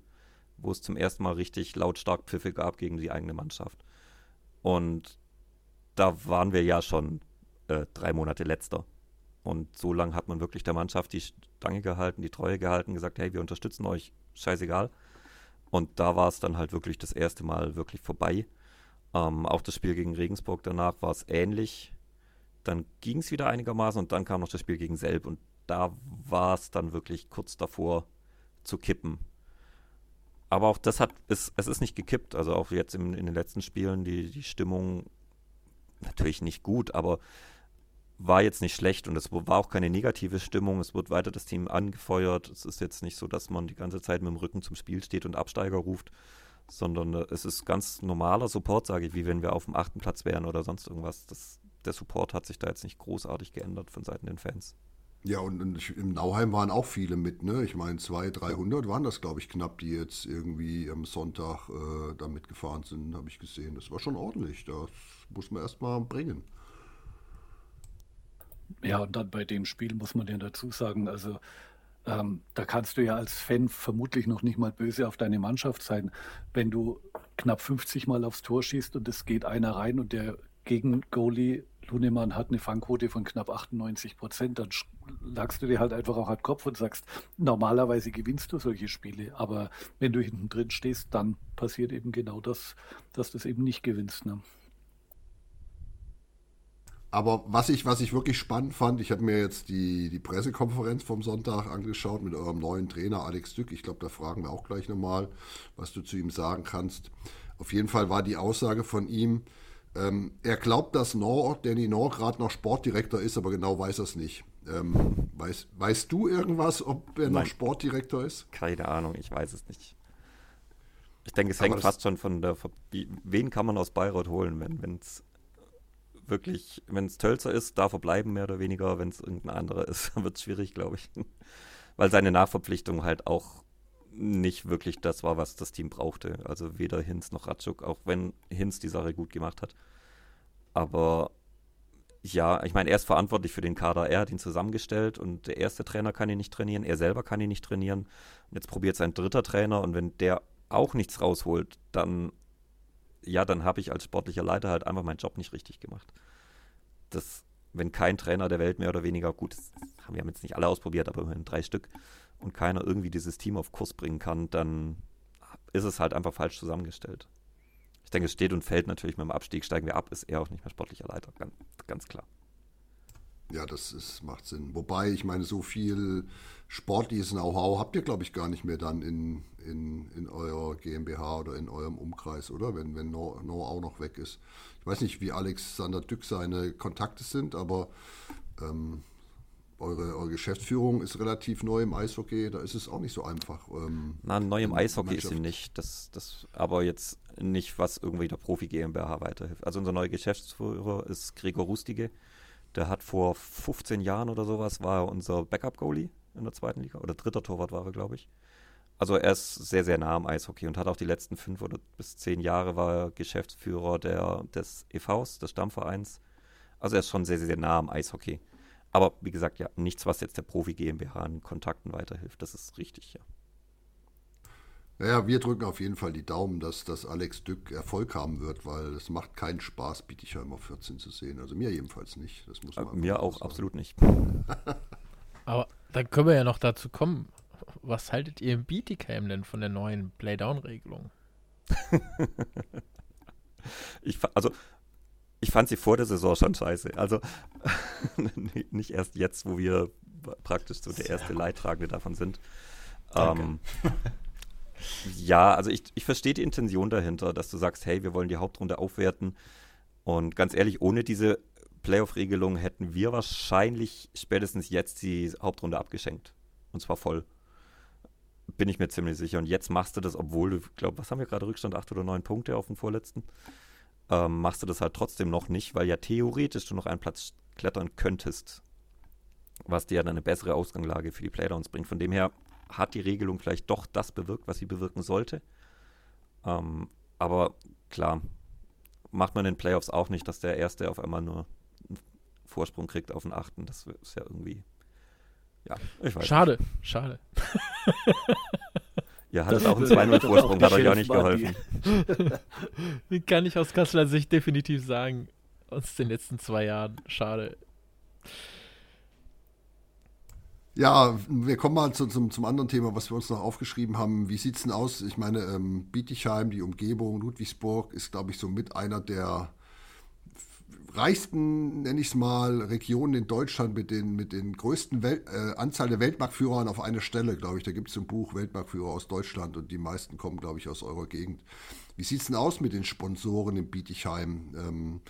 wo es zum ersten Mal richtig lautstark Pfiffe gab gegen die eigene Mannschaft. Und da waren wir ja schon äh, drei Monate letzter. Und so lange hat man wirklich der Mannschaft die Stange gehalten, die Treue gehalten, gesagt, hey, wir unterstützen euch, scheißegal. Und da war es dann halt wirklich das erste Mal wirklich vorbei. Ähm, auch das Spiel gegen Regensburg danach war es ähnlich. Dann ging es wieder einigermaßen und dann kam noch das Spiel gegen Selb und da war es dann wirklich kurz davor zu kippen. Aber auch das hat, es, es ist nicht gekippt. Also auch jetzt in, in den letzten Spielen die, die Stimmung natürlich nicht gut, aber war jetzt nicht schlecht und es war auch keine negative Stimmung. Es wird weiter das Team angefeuert. Es ist jetzt nicht so, dass man die ganze Zeit mit dem Rücken zum Spiel steht und Absteiger ruft, sondern äh, es ist ganz normaler Support, sage ich, wie wenn wir auf dem achten Platz wären oder sonst irgendwas. Das, der Support hat sich da jetzt nicht großartig geändert von Seiten den Fans.
Ja, und, im Nauheim waren auch viele mit, ne? Ich meine, 200, 300 waren das, glaube ich, knapp, die jetzt irgendwie am Sonntag äh, da mitgefahren sind, habe ich gesehen. Das war schon ordentlich. Das muss man erst mal bringen.
Ja, und dann bei dem Spiel muss man ja dazu sagen, also ähm, da kannst du ja als Fan vermutlich noch nicht mal böse auf deine Mannschaft sein. Wenn du knapp 50 Mal aufs Tor schießt und es geht einer rein und der Gegen-Goalie Lunemann hat eine Fangquote von knapp 98 Prozent, dann lagst du dir halt einfach auch an den Kopf und sagst, normalerweise gewinnst du solche Spiele, aber wenn du hinten drin stehst, dann passiert eben genau das, dass du es eben nicht gewinnst. Ne?
Aber was ich, was ich wirklich spannend fand, ich habe mir jetzt die, die Pressekonferenz vom Sonntag angeschaut mit eurem neuen Trainer Alex Dück. Ich glaube, da fragen wir auch gleich nochmal, was du zu ihm sagen kannst. Auf jeden Fall war die Aussage von ihm, ähm, er glaubt, dass Nor, Danny Nor gerade noch Sportdirektor ist, aber genau weiß er es nicht. Ähm, weiß, weißt du irgendwas, ob er Nein. noch Sportdirektor ist?
Keine Ahnung, ich weiß es nicht. Ich denke, es aber hängt fast schon von der. Wen kann man aus Bayreuth holen, wenn es wirklich, wenn es Tölzer ist, darf er bleiben, mehr oder weniger. Wenn es irgendein anderer ist, wird es schwierig, glaube ich. Weil seine Nachverpflichtung halt auch nicht wirklich das war, was das Team brauchte. Also weder Hinz noch Ratschuk, auch wenn Hinz die Sache gut gemacht hat. Aber ja, ich meine, er ist verantwortlich für den Kader. Er hat ihn zusammengestellt und der erste Trainer kann ihn nicht trainieren. Er selber kann ihn nicht trainieren. Und jetzt probiert sein dritter Trainer und wenn der auch nichts rausholt, dann, ja, dann habe ich als sportlicher Leiter halt einfach meinen Job nicht richtig gemacht. Das, wenn kein Trainer der Welt mehr oder weniger, gut, das haben wir jetzt nicht alle ausprobiert, aber immerhin drei Stück, und keiner irgendwie dieses Team auf Kurs bringen kann, dann ist es halt einfach falsch zusammengestellt. Ich denke, es steht und fällt natürlich mit dem Abstieg. Steigen wir ab, ist er auch nicht mehr sportlicher Leiter. Ganz, ganz klar.
Ja, das ist, macht Sinn. Wobei, ich meine, so viel sportliches Know-how habt ihr, glaube ich, gar nicht mehr dann in, in, in eurer GmbH oder in eurem Umkreis, oder? Wenn, wenn Know-how noch weg ist. Ich weiß nicht, wie Alexander Dück seine Kontakte sind, aber ähm, eure, eure, Geschäftsführung ist relativ neu im Eishockey, da ist es auch nicht so einfach.
Ähm, Na, neu im Eishockey ist sie nicht. Das, das, aber jetzt nicht, was irgendwie der Profi GmbH weiterhilft. Also unser neuer Geschäftsführer ist Gregor Rustige. Der hat vor 15 Jahren oder sowas, war er unser Backup-Goalie in der zweiten Liga. Oder dritter Torwart war er, glaube ich. Also er ist sehr, sehr nah am Eishockey und hat auch die letzten fünf oder bis zehn Jahre war er Geschäftsführer der, des EVs, des Stammvereins. Also er ist schon sehr, sehr nah am Eishockey. Aber wie gesagt, ja, nichts, was jetzt der Profi GmbH an Kontakten weiterhilft. Das ist richtig, ja.
Naja, wir drücken auf jeden Fall die Daumen, dass, dass Alex Dück Erfolg haben wird, weil es macht keinen Spaß, Bietigheim auf 14 zu sehen. Also mir jedenfalls nicht. Das muss
man äh, mir auch sagen. absolut nicht.
Aber dann können wir ja noch dazu kommen. Was haltet ihr im Bietigheim denn von der neuen Playdown-Regelung?
ich, also ich fand sie vor der Saison schon scheiße. Also nicht erst jetzt, wo wir praktisch so der erste Leidtragende davon sind. Ähm, ja, also ich, ich verstehe die Intention dahinter, dass du sagst, hey, wir wollen die Hauptrunde aufwerten. Und ganz ehrlich, ohne diese Playoff-Regelung hätten wir wahrscheinlich spätestens jetzt die Hauptrunde abgeschenkt. Und zwar voll. Bin ich mir ziemlich sicher. Und jetzt machst du das, obwohl du, glaube was haben wir gerade Rückstand, acht oder neun Punkte auf dem vorletzten ähm, machst du das halt trotzdem noch nicht, weil ja theoretisch du noch einen Platz klettern könntest, was dir dann eine bessere Ausgangslage für die Playdowns bringt. Von dem her hat die Regelung vielleicht doch das bewirkt, was sie bewirken sollte. Ähm, aber klar, macht man in den Playoffs auch nicht, dass der Erste auf einmal nur einen Vorsprung kriegt auf den Achten. Das ist ja irgendwie. Ja,
ich weiß. Schade, nicht. schade.
Ja, hat das auch einen 2-0-Vorsprung, hat euch auch nicht geholfen.
Den kann ich aus Kasseler Sicht definitiv sagen. Aus den letzten zwei Jahren. Schade.
Ja, wir kommen mal zu, zum, zum anderen Thema, was wir uns noch aufgeschrieben haben. Wie sieht es denn aus? Ich meine, ähm, Bietigheim, die Umgebung, Ludwigsburg ist, glaube ich, so mit einer der reichsten, nenne ich es mal, Regionen in Deutschland mit den, mit den größten Welt, äh, Anzahl der Weltmarktführern auf eine Stelle, glaube ich. Da gibt es ein Buch Weltmarktführer aus Deutschland und die meisten kommen, glaube ich, aus eurer Gegend. Wie sieht es denn aus mit den Sponsoren in Bietigheim? Ähm,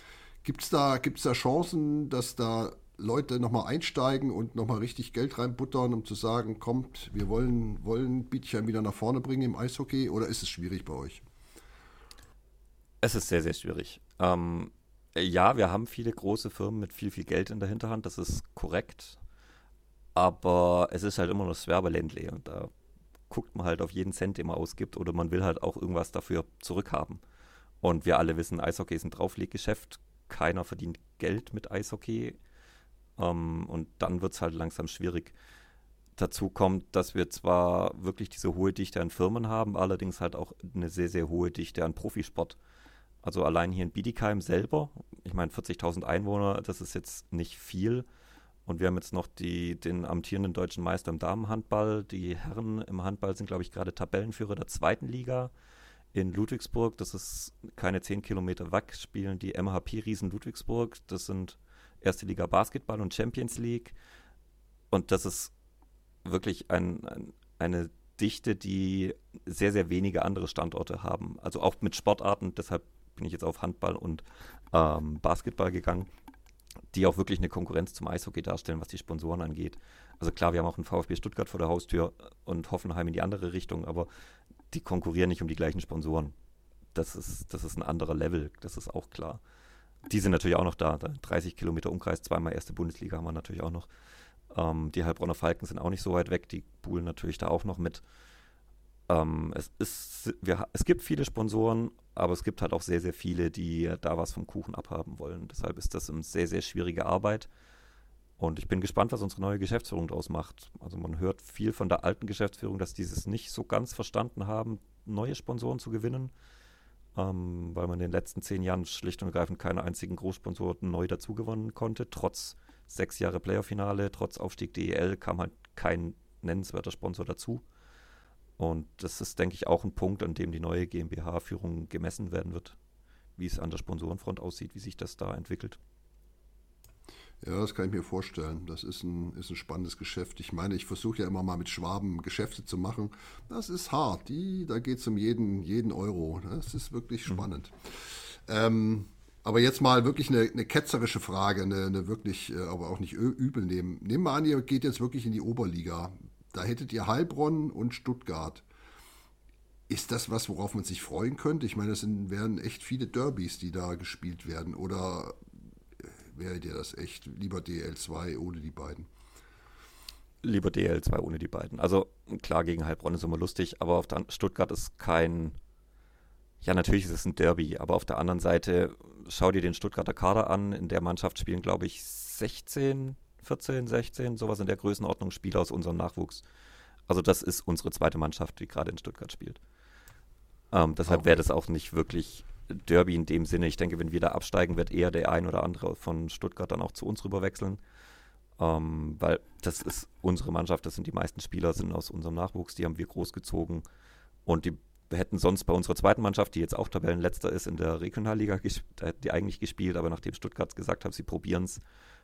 gibt es da, gibt's da Chancen, dass da Leute nochmal einsteigen und nochmal richtig Geld reinbuttern, um zu sagen, kommt, wir wollen, wollen Bietigheim wieder nach vorne bringen im Eishockey oder ist es schwierig bei euch?
Es ist sehr, sehr schwierig. Ähm, ja, wir haben viele große Firmen mit viel, viel Geld in der Hinterhand, das ist korrekt. Aber es ist halt immer noch das Werbeländle und da guckt man halt auf jeden Cent, den man ausgibt oder man will halt auch irgendwas dafür zurückhaben. Und wir alle wissen, Eishockey ist ein Draufleggeschäft. Keiner verdient Geld mit Eishockey. Ähm, und dann wird es halt langsam schwierig. Dazu kommt, dass wir zwar wirklich diese hohe Dichte an Firmen haben, allerdings halt auch eine sehr, sehr hohe Dichte an Profisport. Also allein hier in Bietigheim selber, ich meine 40.000 Einwohner, das ist jetzt nicht viel. Und wir haben jetzt noch die, den amtierenden deutschen Meister im Damenhandball. Die Herren im Handball sind, glaube ich, gerade Tabellenführer der zweiten Liga in Ludwigsburg. Das ist keine 10 Kilometer weg, spielen die MHP-Riesen Ludwigsburg. Das sind erste Liga Basketball und Champions League. Und das ist wirklich ein, ein, eine Dichte, die sehr, sehr wenige andere Standorte haben. Also auch mit Sportarten, deshalb bin ich jetzt auf Handball und ähm, Basketball gegangen, die auch wirklich eine Konkurrenz zum Eishockey darstellen, was die Sponsoren angeht. Also klar, wir haben auch einen VfB Stuttgart vor der Haustür und Hoffenheim in die andere Richtung, aber die konkurrieren nicht um die gleichen Sponsoren. Das ist, das ist ein anderer Level, das ist auch klar. Die sind natürlich auch noch da. 30 Kilometer Umkreis, zweimal erste Bundesliga haben wir natürlich auch noch. Ähm, die Heilbronner Falken sind auch nicht so weit weg, die buhlen natürlich da auch noch mit. ähm, es, ist, wir, es gibt viele Sponsoren, aber es gibt halt auch sehr, sehr viele, die da was vom Kuchen abhaben wollen. Deshalb ist das eine sehr, sehr schwierige Arbeit. Und ich bin gespannt, was unsere neue Geschäftsführung daraus macht. Also man hört viel von der alten Geschäftsführung, dass die es nicht so ganz verstanden haben, neue Sponsoren zu gewinnen, ähm, weil man in den letzten zehn Jahren schlicht und ergreifend keinen einzigen Großsponsor neu dazugewonnen konnte. Trotz sechs Jahre Playoff-Finale, trotz Aufstieg DEL kam halt kein nennenswerter Sponsor dazu. Und das ist, denke ich, auch ein Punkt, an dem die neue GmbH-Führung gemessen werden wird, wie es an der Sponsorenfront aussieht, wie sich das da entwickelt.
Ja, das kann ich mir vorstellen. Das ist ein, ist ein spannendes Geschäft. Ich meine, ich versuche ja immer mal mit Schwaben Geschäfte zu machen. Das ist hart. Die, da geht es um jeden, jeden Euro. Das ist wirklich mhm. spannend. Mhm. Ähm, aber jetzt mal wirklich eine, eine ketzerische Frage, eine, eine, wirklich, äh, aber auch nicht übel nehmen. Nehmen wir an, ihr geht jetzt wirklich in die Oberliga. Da hättet ihr Heilbronn und Stuttgart. Ist das was, worauf man sich freuen könnte? Ich meine, das sind, wären echt viele Derbys, die da gespielt werden. Oder wäre dir das echt lieber DL2 ohne die beiden?
Lieber DL2 ohne die beiden. Also klar, gegen Heilbronn ist immer lustig, aber auf der Stuttgart ist kein. Ja, natürlich ist es ein Derby, aber auf der anderen Seite schau dir den Stuttgarter Kader an. In der Mannschaft spielen, glaube ich, 16, 14, 16, sowas in der Größenordnung Spieler aus unserem Nachwuchs. Also das ist unsere zweite Mannschaft, die gerade in Stuttgart spielt. Ähm, deshalb okay. wäre das auch nicht wirklich Derby in dem Sinne. Ich denke, wenn wir da absteigen, wird eher der ein oder andere von Stuttgart dann auch zu uns rüberwechseln. Ähm, weil das ist unsere Mannschaft, das sind die meisten Spieler, sind aus unserem Nachwuchs, die haben wir großgezogen. Und die hätten sonst bei unserer zweiten Mannschaft, die jetzt auch Tabellenletzter ist in der Regionalliga, da hätten die eigentlich gespielt, aber nachdem Stuttgart gesagt hat, sie probieren es,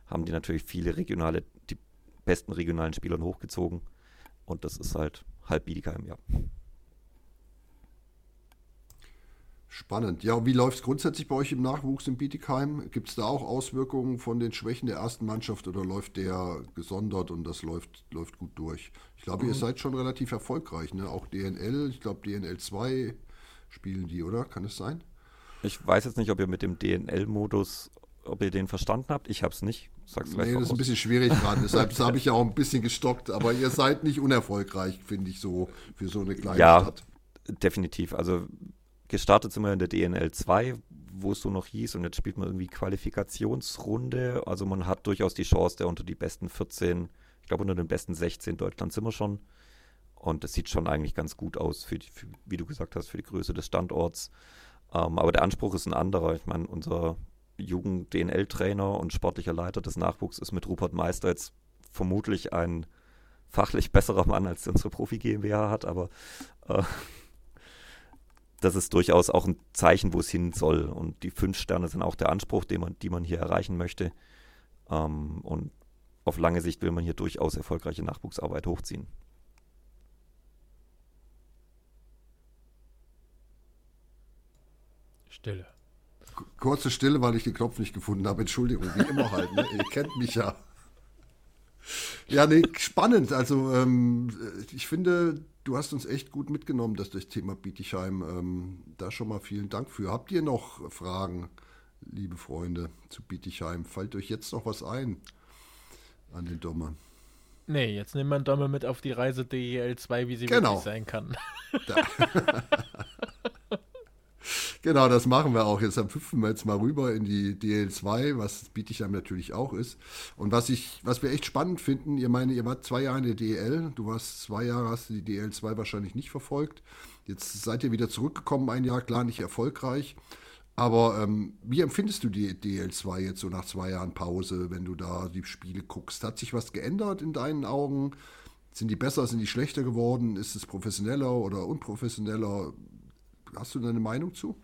haben die natürlich viele regionale, die besten regionalen Spieler hochgezogen. Und das ist halt halb Bietigheim, ja.
Spannend. Ja, wie läuft es grundsätzlich bei euch im Nachwuchs in Bietigheim? Gibt es da auch Auswirkungen von den Schwächen der ersten Mannschaft oder läuft der gesondert und das läuft, läuft gut durch? Ich glaube, mhm. ihr seid schon relativ erfolgreich, ne? Auch DNL, ich glaube DNL 2 spielen die, oder? Kann es sein?
Ich weiß jetzt nicht, ob ihr mit dem DNL-Modus, ob ihr den verstanden habt. Ich habe es nicht.
Sag's nee, das ist ein bisschen schwierig gerade. Deshalb habe ich ja auch ein bisschen gestockt. Aber ihr seid nicht unerfolgreich, finde ich, so für so eine kleine
ja,
Stadt.
Definitiv. Also gestartet sind wir in der DNL 2, wo es so noch hieß, und jetzt spielt man irgendwie Qualifikationsrunde. Also man hat durchaus die Chance, der unter die besten 14, ich glaube unter den besten 16 Deutschland sind wir schon. Und das sieht schon eigentlich ganz gut aus, für, die, für wie du gesagt hast, für die Größe des Standorts. Ähm, aber der Anspruch ist ein anderer. Ich meine, unser Jugend-DNL-Trainer und sportlicher Leiter des Nachwuchs ist mit Rupert Meister jetzt vermutlich ein fachlich besserer Mann, als unsere Profi-GmbH hat, aber äh, das ist durchaus auch ein Zeichen, wo es hin soll. Und die fünf Sterne sind auch der Anspruch, den man, die man hier erreichen möchte. Ähm, und auf lange Sicht will man hier durchaus erfolgreiche Nachwuchsarbeit hochziehen.
Stille.
Kurze Stille, weil ich den Knopf nicht gefunden habe. Entschuldigung, wie immer halt. Ne? Ihr kennt mich ja. Ja, nee, spannend. Also ähm, ich finde, du hast uns echt gut mitgenommen, dass das Thema Bietigheim. Ähm, da schon mal vielen Dank für. Habt ihr noch Fragen, liebe Freunde, zu Bietigheim? Fällt euch jetzt noch was ein an den Dommer?
Nee, jetzt nehmen wir einen Dommer mit auf die Reise DEL 2, wie sie genau. wirklich sein kann.
Genau, das machen wir auch. Jetzt hüpfen wir jetzt mal rüber in die DL2, was Bietigheim natürlich auch ist. Und was ich, was wir echt spannend finden, ihr meine, ihr wart zwei Jahre in der DL, du warst zwei Jahre, hast die DL2 wahrscheinlich nicht verfolgt. Jetzt seid ihr wieder zurückgekommen, ein Jahr, klar nicht erfolgreich. Aber ähm, wie empfindest du die DL2 jetzt so nach zwei Jahren Pause, wenn du da die Spiele guckst? Hat sich was geändert in deinen Augen? Sind die besser, sind die schlechter geworden? Ist es professioneller oder unprofessioneller? Hast du deine Meinung zu?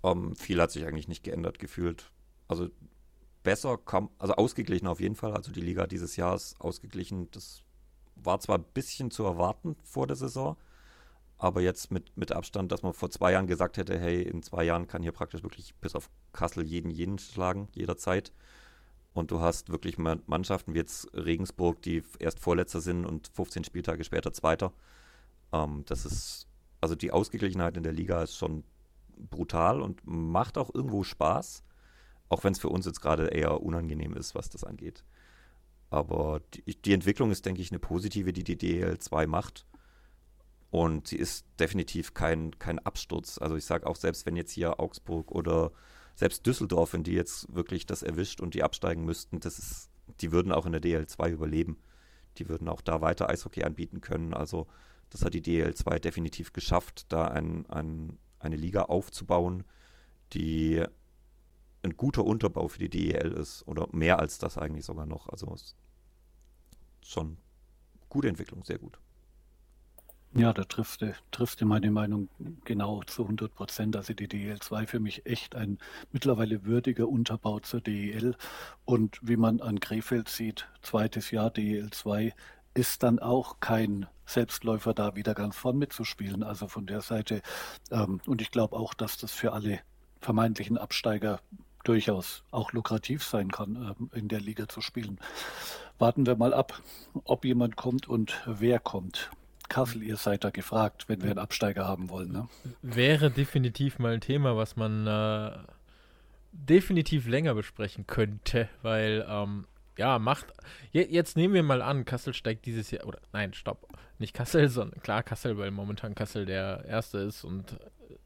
Um, ähm, viel hat sich eigentlich nicht geändert gefühlt. Also besser, kam, also ausgeglichen auf jeden Fall. Also die Liga dieses Jahr ist ausgeglichen. Das war zwar ein bisschen zu erwarten vor der Saison, aber jetzt mit, mit Abstand, dass man vor zwei Jahren gesagt hätte, hey, in zwei Jahren kann hier praktisch wirklich bis auf Kassel jeden jeden schlagen, jederzeit. Und du hast wirklich Mannschaften wie jetzt Regensburg, die erst Vorletzter sind und 15 Spieltage später Zweiter. Ähm, das ist, also die Ausgeglichenheit in der Liga ist schon brutal und macht auch irgendwo Spaß, auch wenn es für uns jetzt gerade eher unangenehm ist, was das angeht. Aber die, die, Entwicklung ist, denke ich, eine positive, die die DL2 macht. Und sie ist definitiv kein, kein Absturz. Also ich sage auch, selbst wenn jetzt hier Augsburg oder selbst Düsseldorf, wenn die jetzt wirklich das erwischt und die absteigen müssten, das ist, die würden auch in der DL2 überleben. Die würden auch da weiter Eishockey anbieten können. Also das hat die DL2 definitiv geschafft, da ein, ein, eine Liga aufzubauen, die ein guter Unterbau für die DEL ist. Oder mehr als das eigentlich sogar noch. Also schon gute Entwicklung, sehr gut.
Ja, da trifft, trifft meine Meinung genau zu 100 Prozent. Also die DEL2 für mich echt ein mittlerweile würdiger Unterbau zur DEL. Und wie man an Krefeld sieht, zweites Jahr DEL2 ist dann auch kein Selbstläufer da wieder ganz vorn mitzuspielen. Also von der Seite. Ähm, und ich glaube auch, dass das für alle vermeintlichen Absteiger durchaus auch lukrativ sein kann, ähm, in der Liga zu spielen. Warten wir mal ab, ob jemand kommt und wer kommt. Kassel, ihr seid da gefragt, wenn wir einen Absteiger haben wollen. Ne?
Wäre definitiv mal ein Thema, was man äh, definitiv länger besprechen könnte, weil ähm, ja, macht. Je, jetzt nehmen wir mal an, Kassel steigt dieses Jahr, oder nein, stopp, nicht Kassel, sondern klar Kassel, weil momentan Kassel der Erste ist und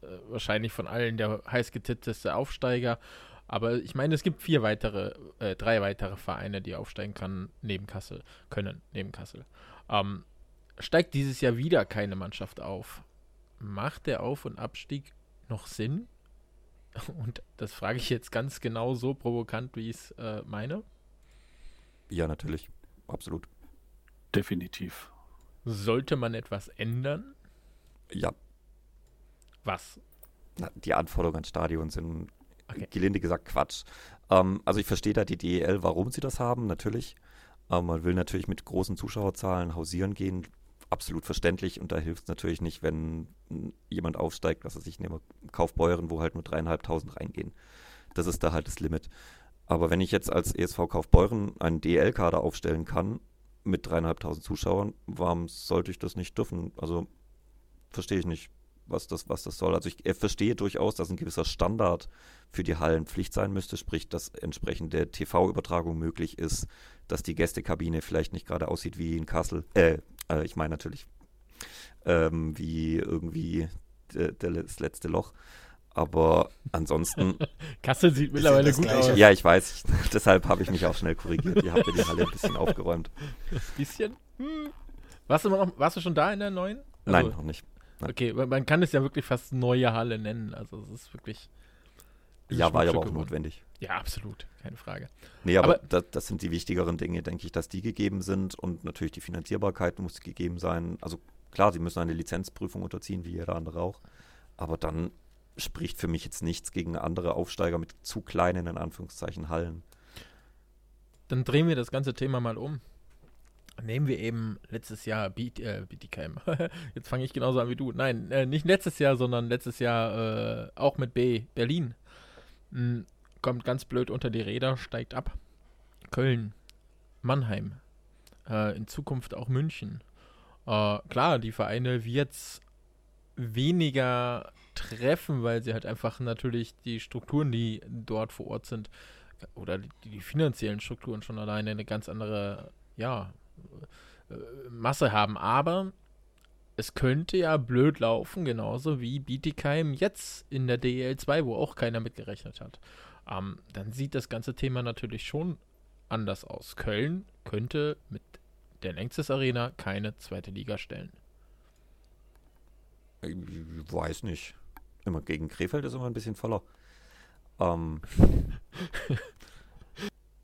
äh, wahrscheinlich von allen der heiß getitteste Aufsteiger. Aber ich meine, es gibt vier weitere, äh, drei weitere Vereine, die aufsteigen kann, neben Kassel, können, neben Kassel. Ähm, steigt dieses Jahr wieder keine Mannschaft auf. Macht der Auf- und Abstieg noch Sinn? Und das frage ich jetzt ganz genau so provokant, wie ich es äh, meine.
Ja, natürlich. Absolut.
Definitiv.
Sollte man etwas ändern?
Ja.
Was?
Na, die Anforderungen ans Stadion sind okay. gelinde gesagt Quatsch. Ähm, also ich verstehe da die DEL, warum sie das haben, natürlich. Ähm, man will natürlich mit großen Zuschauerzahlen hausieren gehen, absolut verständlich und da hilft es natürlich nicht, wenn jemand aufsteigt, was weiß ich, nehme Kaufbeuren, wo halt nur dreieinhalbtausend reingehen. Das ist da halt das Limit. Aber wenn ich jetzt als ESV Kaufbeuren einen DL-Kader aufstellen kann mit dreieinhalbtausend Zuschauern, warum sollte ich das nicht dürfen? Also verstehe ich nicht, was das, was das soll. Also ich verstehe durchaus, dass ein gewisser Standard für die Hallen Pflicht sein müsste, sprich, dass entsprechende TV-Übertragung möglich ist, dass die Gästekabine vielleicht nicht gerade aussieht wie in Kassel, äh, äh, ich meine natürlich ähm, wie irgendwie de, das letzte Loch. Aber ansonsten.
Kassel sieht mittlerweile gut
Gleiche. aus. Ja, ich weiß. Deshalb habe ich mich auch schnell korrigiert. Ihr habt ja die Halle ein bisschen aufgeräumt.
Ein bisschen? Hm. Warst, du noch, warst du schon da in der neuen?
Also, Nein, noch nicht. Nein.
Okay, man kann es ja wirklich fast neue Halle nennen. Also es ist wirklich.
Ja, war ja aber auch geworden. notwendig.
Ja, absolut, keine Frage.
Nee, aber, aber das, das, sind die wichtigeren Dinge, denke ich, dass die gegeben sind und natürlich die Finanzierbarkeit muss gegeben sein. Also klar, sie müssen eine Lizenzprüfung unterziehen, wie jeder andere auch. Aber dann spricht für mich jetzt nichts gegen andere Aufsteiger mit zu kleinen, in Anführungszeichen, Hallen.
Dann drehen wir das ganze Thema mal um. Nehmen wir eben letztes Jahr Beat, äh, BTKM. Jetzt fange ich genauso an wie du. Nein, äh, nicht letztes Jahr, sondern letztes Jahr äh, auch mit B, Berlin. Mhm kommt ganz blöd unter die Räder, steigt ab. Köln, Mannheim, äh, in Zukunft auch München. Äh, klar, die Vereine wird weniger treffen, weil sie halt einfach natürlich die Strukturen, die dort vor Ort sind, oder die, die finanziellen Strukturen schon alleine eine ganz andere, ja, äh, Masse haben. Aber es könnte ja blöd laufen, genauso wie Bietigheim jetzt in der DEL2, wo auch keiner mitgerechnet hat ähm, dann sieht das ganze Thema natürlich schon anders aus. Köln könnte mit der Längstes Arena keine zweite Liga stellen.
Ich weiß nicht. Immer gegen Krefeld ist immer ein bisschen voller. Ähm,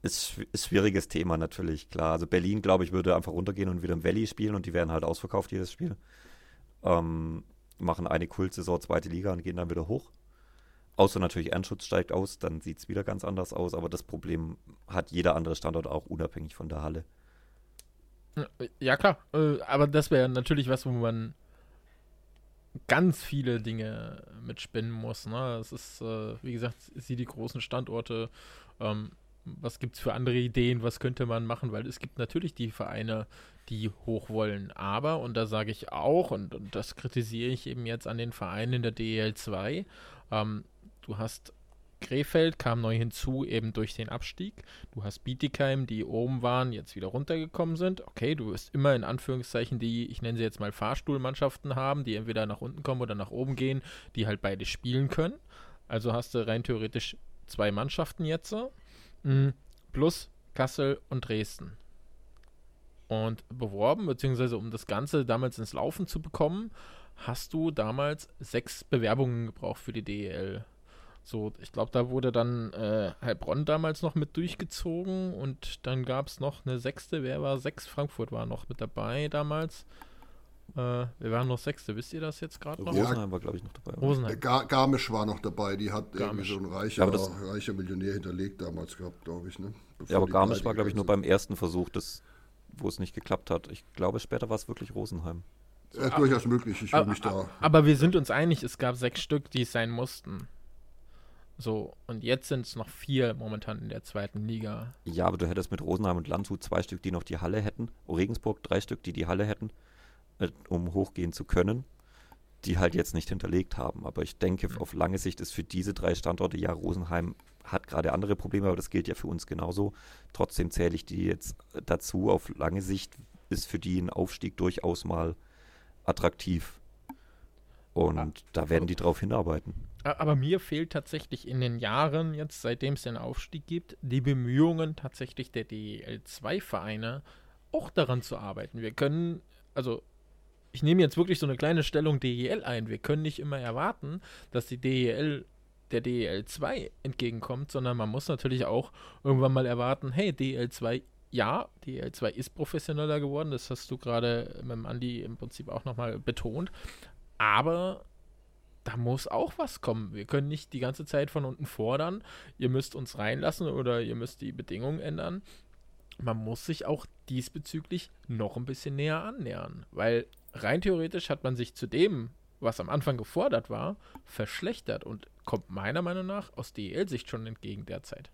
ist, ist schwieriges Thema natürlich, klar. Also Berlin, glaube ich, würde einfach runtergehen und wieder im Valley spielen und die werden halt ausverkauft, jedes Spiel. Ähm, machen eine Kultsaison, zweite Liga und gehen dann wieder hoch. Außer natürlich Ernstschutz steigt aus, dann sieht es wieder ganz anders aus, aber das Problem hat jeder andere Standort auch unabhängig von der Halle.
Ja, klar. Äh, aber das wäre natürlich was, wo man ganz viele Dinge mitspinnen muss. Ne? Es ist, äh, wie gesagt, sie die großen Standorte. Ähm, was gibt es für andere Ideen? Was könnte man machen? Weil es gibt natürlich die Vereine, die hoch wollen. Aber, und da sage ich auch, und, und, das kritisiere ich eben jetzt an den Vereinen in der DEL 2, ähm, du hast Krefeld kam neu hinzu, eben durch den Abstieg. Du hast Bietigheim, die oben waren, jetzt wieder runtergekommen sind. Okay, du wirst immer in Anführungszeichen die, ich nenne sie jetzt mal Fahrstuhlmannschaften haben, die entweder nach unten kommen oder nach oben gehen, die halt beide spielen können. Also hast du rein theoretisch zwei Mannschaften jetzt. Mhm. Plus Kassel und Dresden. Und beworben, beziehungsweise um das Ganze damals ins Laufen zu bekommen, hast du damals sechs Bewerbungen gebraucht für die DEL. So, ich glaube, da wurde dann äh, Heilbronn damals noch mit durchgezogen und dann gab es noch eine sechste. Wer war sechs? Frankfurt war noch mit dabei damals. Äh, wir waren noch Sechste, wisst ihr das jetzt gerade noch?
Rosenheim war, glaube ich, noch dabei.
Rosenheim. Gar, Garmisch war noch dabei, die hat Garmisch. irgendwie so ein reicher, ja, reicher Millionär hinterlegt damals gehabt, glaube ich. Ne?
ja, aber Garmisch war, glaube ich, nur beim ersten Versuch, das, wo es nicht geklappt hat. Ich glaube, später war es wirklich Rosenheim.
Ja, durchaus möglich, ich will mich da.
Aber wir sind uns einig, es gab sechs Stück, die es sein mussten. So, und jetzt sind es noch vier momentan in der zweiten Liga.
Ja, aber du hättest mit Rosenheim und Landshut zwei Stück, die noch die Halle hätten. Regensburg drei Stück, die die Halle hätten, äh, um hochgehen zu können, die halt jetzt nicht hinterlegt haben. Aber ich denke, mhm. auf lange Sicht ist für diese drei Standorte, ja, Rosenheim hat gerade andere Probleme, aber das gilt ja für uns genauso. Trotzdem zähle ich die jetzt dazu. Auf lange Sicht ist für die ein Aufstieg durchaus mal attraktiv. Und ja. da werden die drauf hinarbeiten.
Aber mir fehlt tatsächlich in den Jahren, jetzt seitdem es den Aufstieg gibt, die Bemühungen tatsächlich der DEL2-Vereine auch daran zu arbeiten. Wir können, also ich nehme jetzt wirklich so eine kleine Stellung DEL ein. Wir können nicht immer erwarten, dass die DEL der DEL 2 entgegenkommt, sondern man muss natürlich auch irgendwann mal erwarten, hey, DEL 2 ja, die L2 ist professioneller geworden, das hast du gerade mit dem Andi im Prinzip auch nochmal betont. Aber da muss auch was kommen. Wir können nicht die ganze Zeit von unten fordern, ihr müsst uns reinlassen oder ihr müsst die Bedingungen ändern. Man muss sich auch diesbezüglich noch ein bisschen näher annähern, weil rein theoretisch hat man sich zu dem, was am Anfang gefordert war, verschlechtert und kommt meiner Meinung nach aus DEL-Sicht schon entgegen derzeit.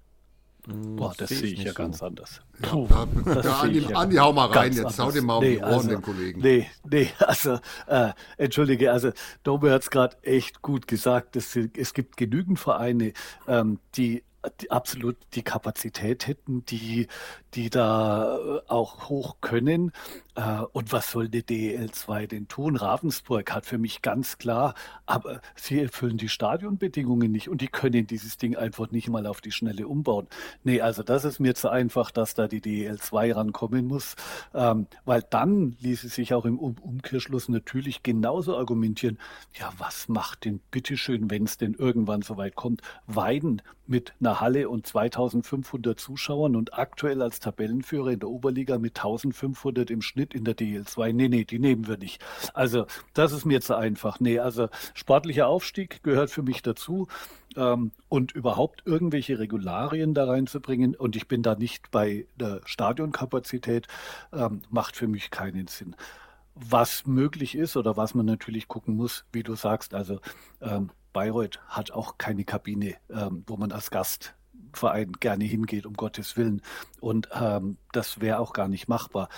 Boah, das sehe ich ja so. ganz anders.
Puh, ja, da, da Andi, ja Andi, hau mal rein jetzt, hau den mal um nee, die Ohren, also, den Kollegen.
Nee, nee, also, äh, entschuldige, also, Dobe hat es gerade echt gut gesagt, es, es gibt genügend Vereine, ähm, die die absolut die Kapazität hätten, die, die da äh, auch hoch können. Äh, und was soll die DEL2 denn tun? Ravensburg hat für mich ganz klar, aber sie erfüllen die Stadionbedingungen nicht und die können dieses Ding einfach nicht mal auf die Schnelle umbauen. Nee, also das ist mir zu einfach, dass da die DEL2 rankommen muss, ähm, weil dann ließe sich auch im Umkehrschluss natürlich genauso argumentieren, ja, was macht denn bitteschön, wenn es denn irgendwann soweit kommt, Weiden mit einer Halle und 2500 Zuschauern und aktuell als Tabellenführer in der Oberliga mit 1500 im Schnitt in der DL2. Nee, nee, die nehmen wir nicht. Also, das ist mir zu einfach. Nee, also sportlicher Aufstieg gehört für mich dazu. Ähm, und überhaupt irgendwelche Regularien da reinzubringen, und ich bin da nicht bei der Stadionkapazität, ähm, macht für mich keinen Sinn was möglich ist oder was man natürlich gucken muss, wie du sagst, also ähm, Bayreuth hat auch keine Kabine, ähm, wo man als Gastverein gerne hingeht, um Gottes Willen. Und ähm, das wäre auch gar nicht machbar.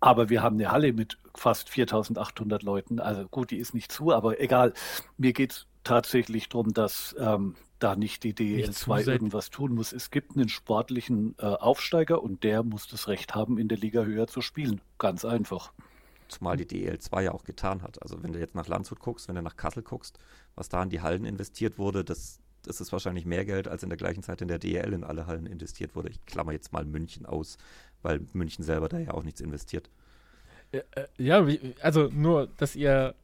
Aber wir haben eine Halle mit fast 4800 Leuten. Also gut, die ist nicht zu, aber egal. Mir geht es tatsächlich darum, dass ähm, da nicht die DL2 irgendwas tun muss. Es gibt einen sportlichen äh, Aufsteiger und der muss das Recht haben, in der Liga höher zu spielen. Ganz einfach.
Zumal die DL2 ja auch getan hat. Also wenn du jetzt nach Landshut guckst, wenn du nach Kassel guckst, was da in die Hallen investiert wurde, das, ist wahrscheinlich mehr Geld, als in der gleichen Zeit in der DL in alle Hallen investiert wurde. Ich klammer jetzt mal München aus, weil München selber da ja auch nichts investiert.
Ja, äh, also nur, dass ihr,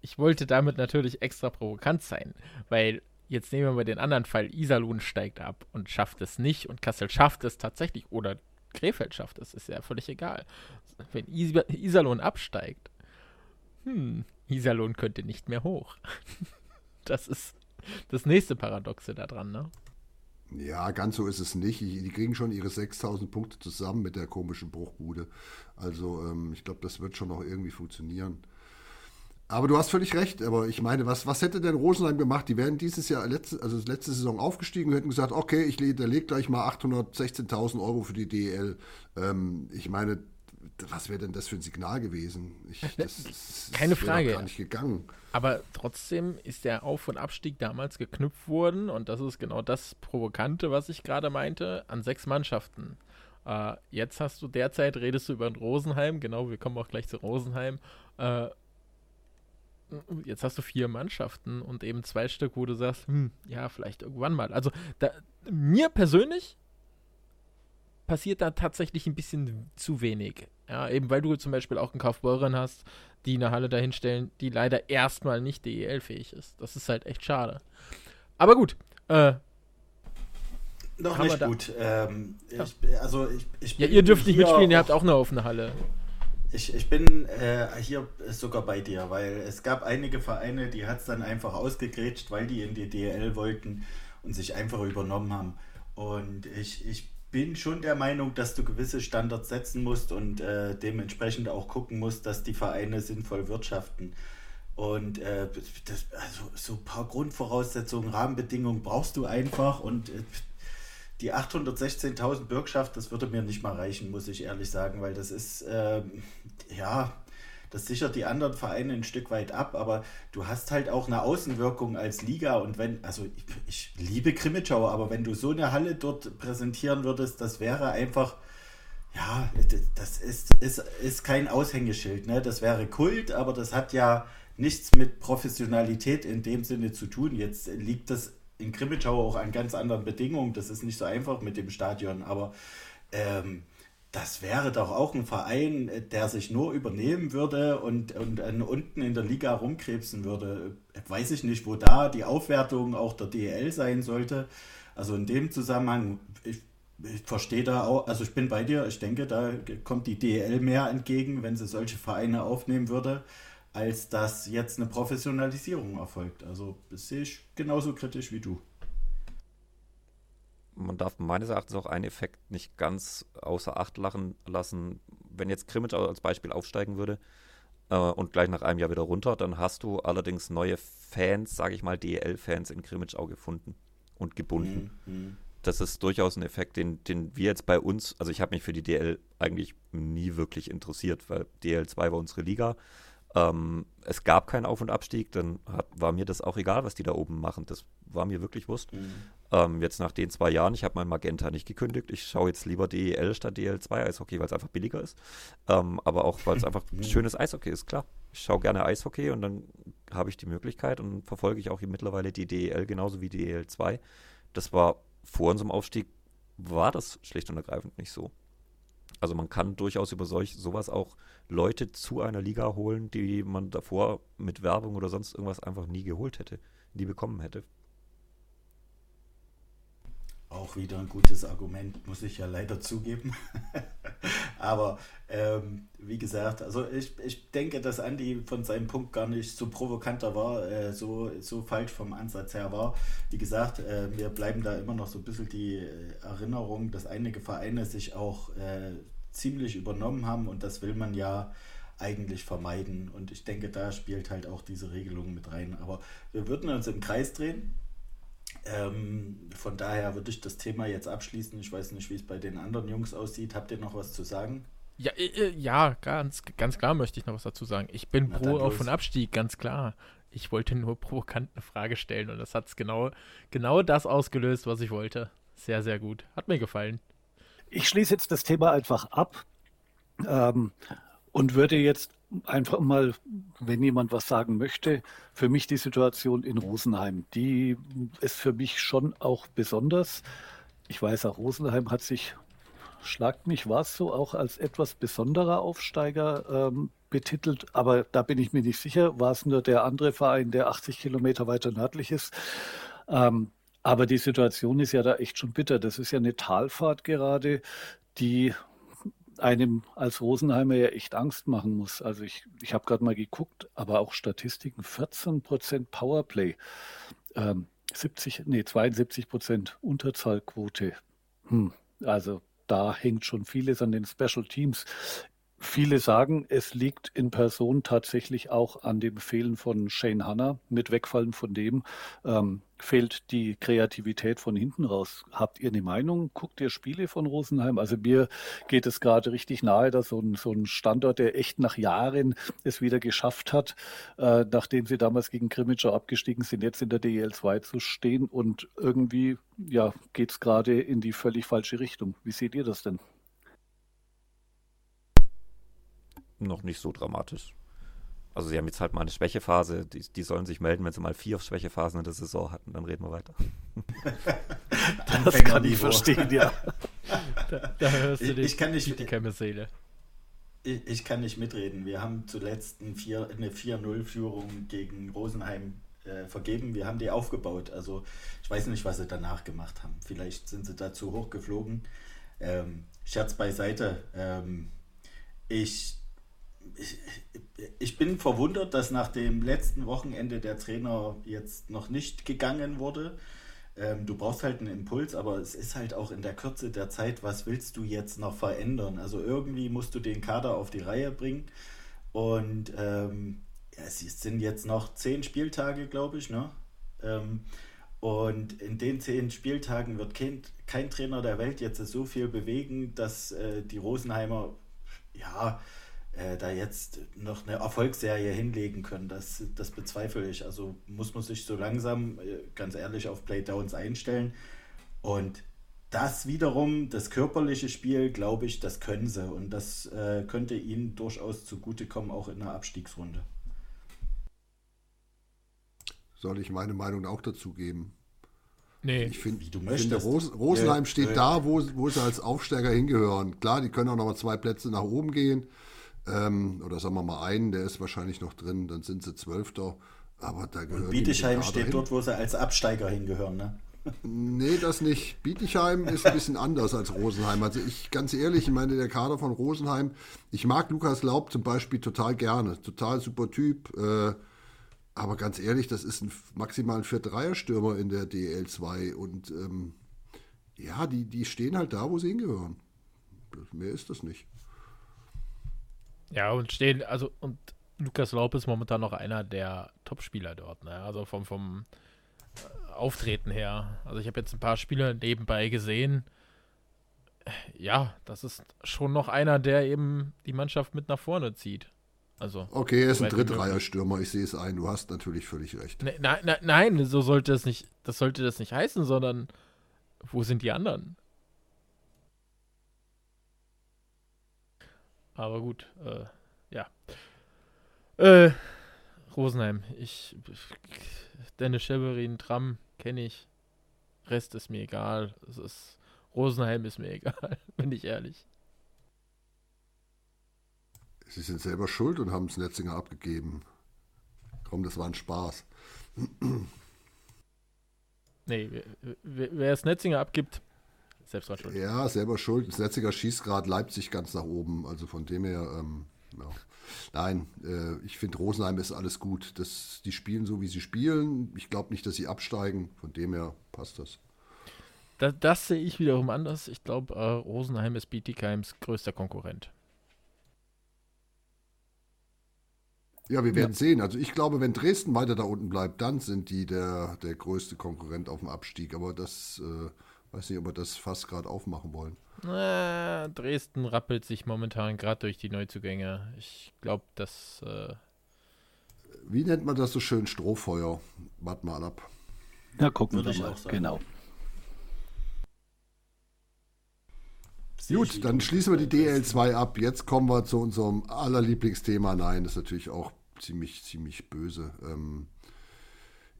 ich wollte damit natürlich extra provokant sein, weil jetzt nehmen wir mal den anderen Fall, Iserlohn steigt ab und schafft es nicht und Kassel schafft es tatsächlich oder Krefeld schafft es, ist ja völlig egal. Wenn Iserlohn absteigt, hm, Iserlohn könnte nicht mehr hoch. Das ist das nächste Paradoxe daran, ne?
Ja, ganz so ist es nicht. Die kriegen schon ihre 6000 Punkte zusammen mit der komischen Bruchbude. Also ähm, ich glaube, das wird schon noch irgendwie funktionieren. Aber du hast völlig recht. Aber ich meine, was, was hätte denn Rosenheim gemacht? Die wären dieses Jahr, letzte, also letzte Saison aufgestiegen und hätten gesagt, okay, ich lege leg gleich mal 816.000 Euro für die DEL. Ähm, ich meine, was wäre denn das für ein Signal gewesen? Ich, das, das
Keine Frage.
gar nicht gegangen.
Aber trotzdem ist der Auf- und Abstieg damals geknüpft worden und das ist genau das Provokante, was ich gerade meinte, an sechs Mannschaften. Äh, jetzt hast du derzeit, redest du über Rosenheim, genau, wir kommen auch gleich zu Rosenheim. Äh, jetzt hast du vier Mannschaften und eben zwei Stück, wo du sagst, hm, ja, vielleicht irgendwann mal. Also da, mir persönlich passiert da tatsächlich ein bisschen zu wenig. Ja, eben weil du zum Beispiel auch einen Kaufbeuren hast, die eine Halle dahinstellen, die leider erstmal nicht DEL-fähig ist. Das ist halt echt schade. Aber gut, äh,
noch
wir
nicht gut. Ähm,
Ja.
ich, also ich, ich
ja, ihr dürft nicht mitspielen, ihr habt auch eine offene Halle.
Ich, ich bin äh, hier sogar bei dir, weil es gab einige Vereine, die hat es dann einfach ausgegrätscht, weil die in die DL wollten und sich einfach übernommen haben. Und ich, ich bin schon der Meinung, dass du gewisse Standards setzen musst und äh, dementsprechend auch gucken musst, dass die Vereine sinnvoll wirtschaften. Und äh, das, also so ein paar Grundvoraussetzungen, Rahmenbedingungen brauchst du einfach und äh, die 816.000 Bürgschaft, das würde mir nicht mal reichen, muss ich ehrlich sagen, weil das ist, ähm, ja, das sichert die anderen Vereine ein Stück weit ab, aber du hast halt auch eine Außenwirkung als Liga und wenn, also ich, ich liebe Krimitschau, aber wenn du so eine Halle dort präsentieren würdest, das wäre einfach, ja, das ist, ist, ist kein Aushängeschild, ne? Das wäre Kult, aber das hat ja nichts mit Professionalität in dem Sinne zu tun. Jetzt liegt das in Krimitschau auch an ganz anderen Bedingungen. Das ist nicht so einfach mit dem Stadion, aber ähm, das wäre doch auch ein Verein, äh, der sich nur übernehmen würde und, und äh, unten in der Liga rumkrebsen würde. Äh, Weiß ich nicht, wo da die Aufwertung auch der DEL sein sollte. Also in dem Zusammenhang, ich, ich verstehe da auch, also ich bin bei dir, ich denke, da kommt die DEL mehr entgegen, wenn sie solche Vereine aufnehmen würde, als dass jetzt eine Professionalisierung erfolgt. Also das sehe ich genauso kritisch wie du.
Man darf meines Erachtens auch einen Effekt nicht ganz außer Acht lachen, lassen. Wenn jetzt Krimitschau als Beispiel aufsteigen würde äh, und gleich nach einem Jahr wieder runter, dann hast du allerdings neue Fans, sage ich mal, DEL-Fans in Krimitschau gefunden und gebunden.
Mhm.
Das ist durchaus ein Effekt, den, den wir jetzt bei uns, also ich habe mich für die DL eigentlich nie wirklich interessiert, weil DL2 war unsere Liga. Ähm, es gab keinen Auf- und Abstieg, dann hat, war mir das auch egal, was die da oben machen. Das war mir wirklich Wurst.
Mhm.
Ähm, jetzt nach den zwei Jahren, ich habe mein Magenta nicht gekündigt. Ich schaue jetzt lieber DEL statt DL2 Eishockey, weil es einfach billiger ist. Ähm, aber auch, weil es einfach schönes Eishockey ist, klar. Ich schaue gerne Eishockey und dann habe ich die Möglichkeit und verfolge ich auch mittlerweile die DEL genauso wie die DEL2. Das war vor unserem Aufstieg, war das schlicht und ergreifend nicht so. Also man kann durchaus über solch sowas auch Leute zu einer Liga holen, die man davor mit Werbung oder sonst irgendwas einfach nie geholt hätte, nie bekommen hätte.
Auch wieder ein gutes Argument, muss ich ja leider zugeben. Aber ähm, wie gesagt, also ich, ich denke, dass Andi von seinem Punkt gar nicht so provokanter war, äh, so, so falsch vom Ansatz her war. Wie gesagt, äh, mir bleiben da immer noch so ein bisschen die äh, Erinnerung, dass einige Vereine sich auch äh, ziemlich übernommen haben und das will man ja eigentlich vermeiden. Und ich denke, da spielt halt auch diese Regelung mit rein. Aber wir würden uns im Kreis drehen. Ähm, von daher würde ich das Thema jetzt abschließen. Ich weiß nicht, wie es bei den anderen Jungs aussieht. Habt ihr noch was zu sagen?
Ja, äh, äh, ja ganz, ganz klar möchte ich noch was dazu sagen. Ich bin
Na,
pro Auf- und Abstieg, ganz klar. Ich wollte nur provokant eine Frage stellen und das hat es genau, genau das ausgelöst, was ich wollte. Sehr, sehr gut. Hat mir gefallen.
Ich schließe jetzt das Thema einfach ab ähm, und würde jetzt einfach mal, wenn jemand was sagen möchte, für mich die Situation in Rosenheim, die ist für mich schon auch besonders. Ich weiß auch, Rosenheim hat sich, schlagt mich, war es so, auch als etwas besonderer Aufsteiger ähm, betitelt, aber da bin ich mir nicht sicher. War es nur der andere Verein, der 80 Kilometer weiter nördlich ist? Ähm, aber die Situation ist ja da echt schon bitter. Das ist ja eine Talfahrt gerade, die einem als Rosenheimer ja echt Angst machen muss. Also ich, ich habe gerade mal geguckt, aber auch Statistiken, 14 Prozent Powerplay, ähm, 70, nee, 72 Prozent Unterzahlquote. Hm, also da hängt schon vieles an den Special Teams. Viele sagen, es liegt in Person tatsächlich auch an dem Fehlen von Shane Hanna. Mit Wegfallen von dem ähm, fehlt die Kreativität von hinten raus. Habt ihr eine Meinung? Guckt ihr Spiele von Rosenheim? Also mir geht es gerade richtig nahe, dass so ein, so ein Standort, der echt nach Jahren es wieder geschafft hat, äh, nachdem sie damals gegen Grimmitschau abgestiegen sind, jetzt in der DEL 2 zu stehen und irgendwie ja, geht es gerade in die völlig falsche Richtung. Wie seht ihr das denn?
Noch nicht so dramatisch. Also sie haben jetzt halt mal eine Schwächephase, die, die sollen sich melden, wenn sie mal vier Schwächephasen in der Saison hatten, dann reden wir weiter.
das kann ich verstehen, ja.
da, da, hörst du
ich, ich kann nicht,
die keine Seele.
Ich, ich, kann nicht mitreden. Wir haben zuletzt ein 4, eine 4-0-Führung gegen Rosenheim äh, vergeben. Wir haben die aufgebaut. Also ich weiß nicht, was sie danach gemacht haben. Vielleicht sind sie da zu hoch geflogen. Ähm, Scherz beiseite. Ähm, ich ich, bin verwundert, dass nach dem letzten Wochenende der Trainer jetzt noch nicht gegangen wurde. Ähm, du brauchst halt einen Impuls, aber es ist halt auch in der Kürze der Zeit, was willst du jetzt noch verändern? Also irgendwie musst du den Kader auf die Reihe bringen. Und ähm, ja, es sind jetzt noch zehn Spieltage, glaube ich, ne? Ähm, und in den zehn Spieltagen wird kein, kein Trainer der Welt jetzt so viel bewegen, dass äh, die Rosenheimer ja äh, da jetzt noch eine Erfolgsserie hinlegen können. Das, das bezweifle ich. Also muss man sich so langsam, äh, ganz ehrlich, auf Playdowns einstellen. Und das wiederum, das körperliche Spiel, glaube ich, das können sie. Und das äh, könnte ihnen durchaus zugutekommen, auch in der Abstiegsrunde.
Soll ich meine Meinung auch dazu geben?
Nee,
ich finde, find, Ros Rosenheim ja, steht ja. da, wo, wo sie als Aufsteiger hingehören. Klar, die können auch noch mal zwei Plätze nach oben gehen. Ähm, oder sagen wir mal einen, der ist wahrscheinlich noch drin, dann sind sie Zwölfter. Aber da gehört. Und
Bietigheim steht hin. dort, wo sie als Absteiger hingehören, ne?
Nee, das nicht. Bietigheim ist ein bisschen anders als Rosenheim. Also ich, ganz ehrlich, ich meine, der Kader von Rosenheim, ich mag Lukas Laub zum Beispiel total gerne. Total super Typ. Äh, aber ganz ehrlich, das ist ein maximal ein Vier-Dreier-Stürmer in der DL2. Und ähm, ja, die, die stehen halt da, wo sie hingehören. Mehr ist das nicht.
Ja, und stehen, also, und Lukas Laub ist momentan noch einer der Top-Spieler dort, ne? Also vom, vom äh, Auftreten her. Also ich habe jetzt ein paar Spieler nebenbei gesehen. Ja, das ist schon noch einer, der eben die Mannschaft mit nach vorne zieht. Also,
okay, er ist ein Drittreiher-Stürmer, ich sehe es ein, du hast natürlich völlig recht.
Ne, ne, ne, nein, so sollte es nicht, das sollte das nicht heißen, sondern wo sind die anderen? Aber gut, äh, ja. Äh, Rosenheim, ich, Dennis Scheverin, Tram kenne ich. Rest ist mir egal. Es ist, Rosenheim ist mir egal, bin ich ehrlich.
Sie sind selber schuld und haben es Netzinger abgegeben. Komm, das war ein Spaß.
nee, wer, wer es Netzinger abgibt, selbst dran schuld.
Ja, selber schuld. Das Netziger schießt gerade Leipzig ganz nach oben. Also von dem her, ähm, ja. Nein, äh, ich finde Rosenheim ist alles gut. Das, die spielen so, wie sie spielen. Ich glaube nicht, dass sie absteigen. Von dem her passt das.
Das, das sehe ich wiederum anders. Ich glaube, äh, Rosenheim ist Bietigheims größter Konkurrent.
Ja, wir werden ja. sehen. Also ich glaube, wenn Dresden weiter da unten bleibt, dann sind die der, der größte Konkurrent auf dem Abstieg. Aber das äh, Weiß nicht, ob wir das fast gerade aufmachen wollen.
Äh, Dresden rappelt sich momentan gerade durch die Neuzugänge. Ich glaube, dass. Äh
Wie nennt man das so schön? Strohfeuer. Wart mal ab.
Ja, gucken wir mal. Genau.
Gut, dann schließen wir die DL2 ab. Jetzt kommen wir zu unserem allerlieblingsthema. Nein, das ist natürlich auch ziemlich, ziemlich böse. Ähm,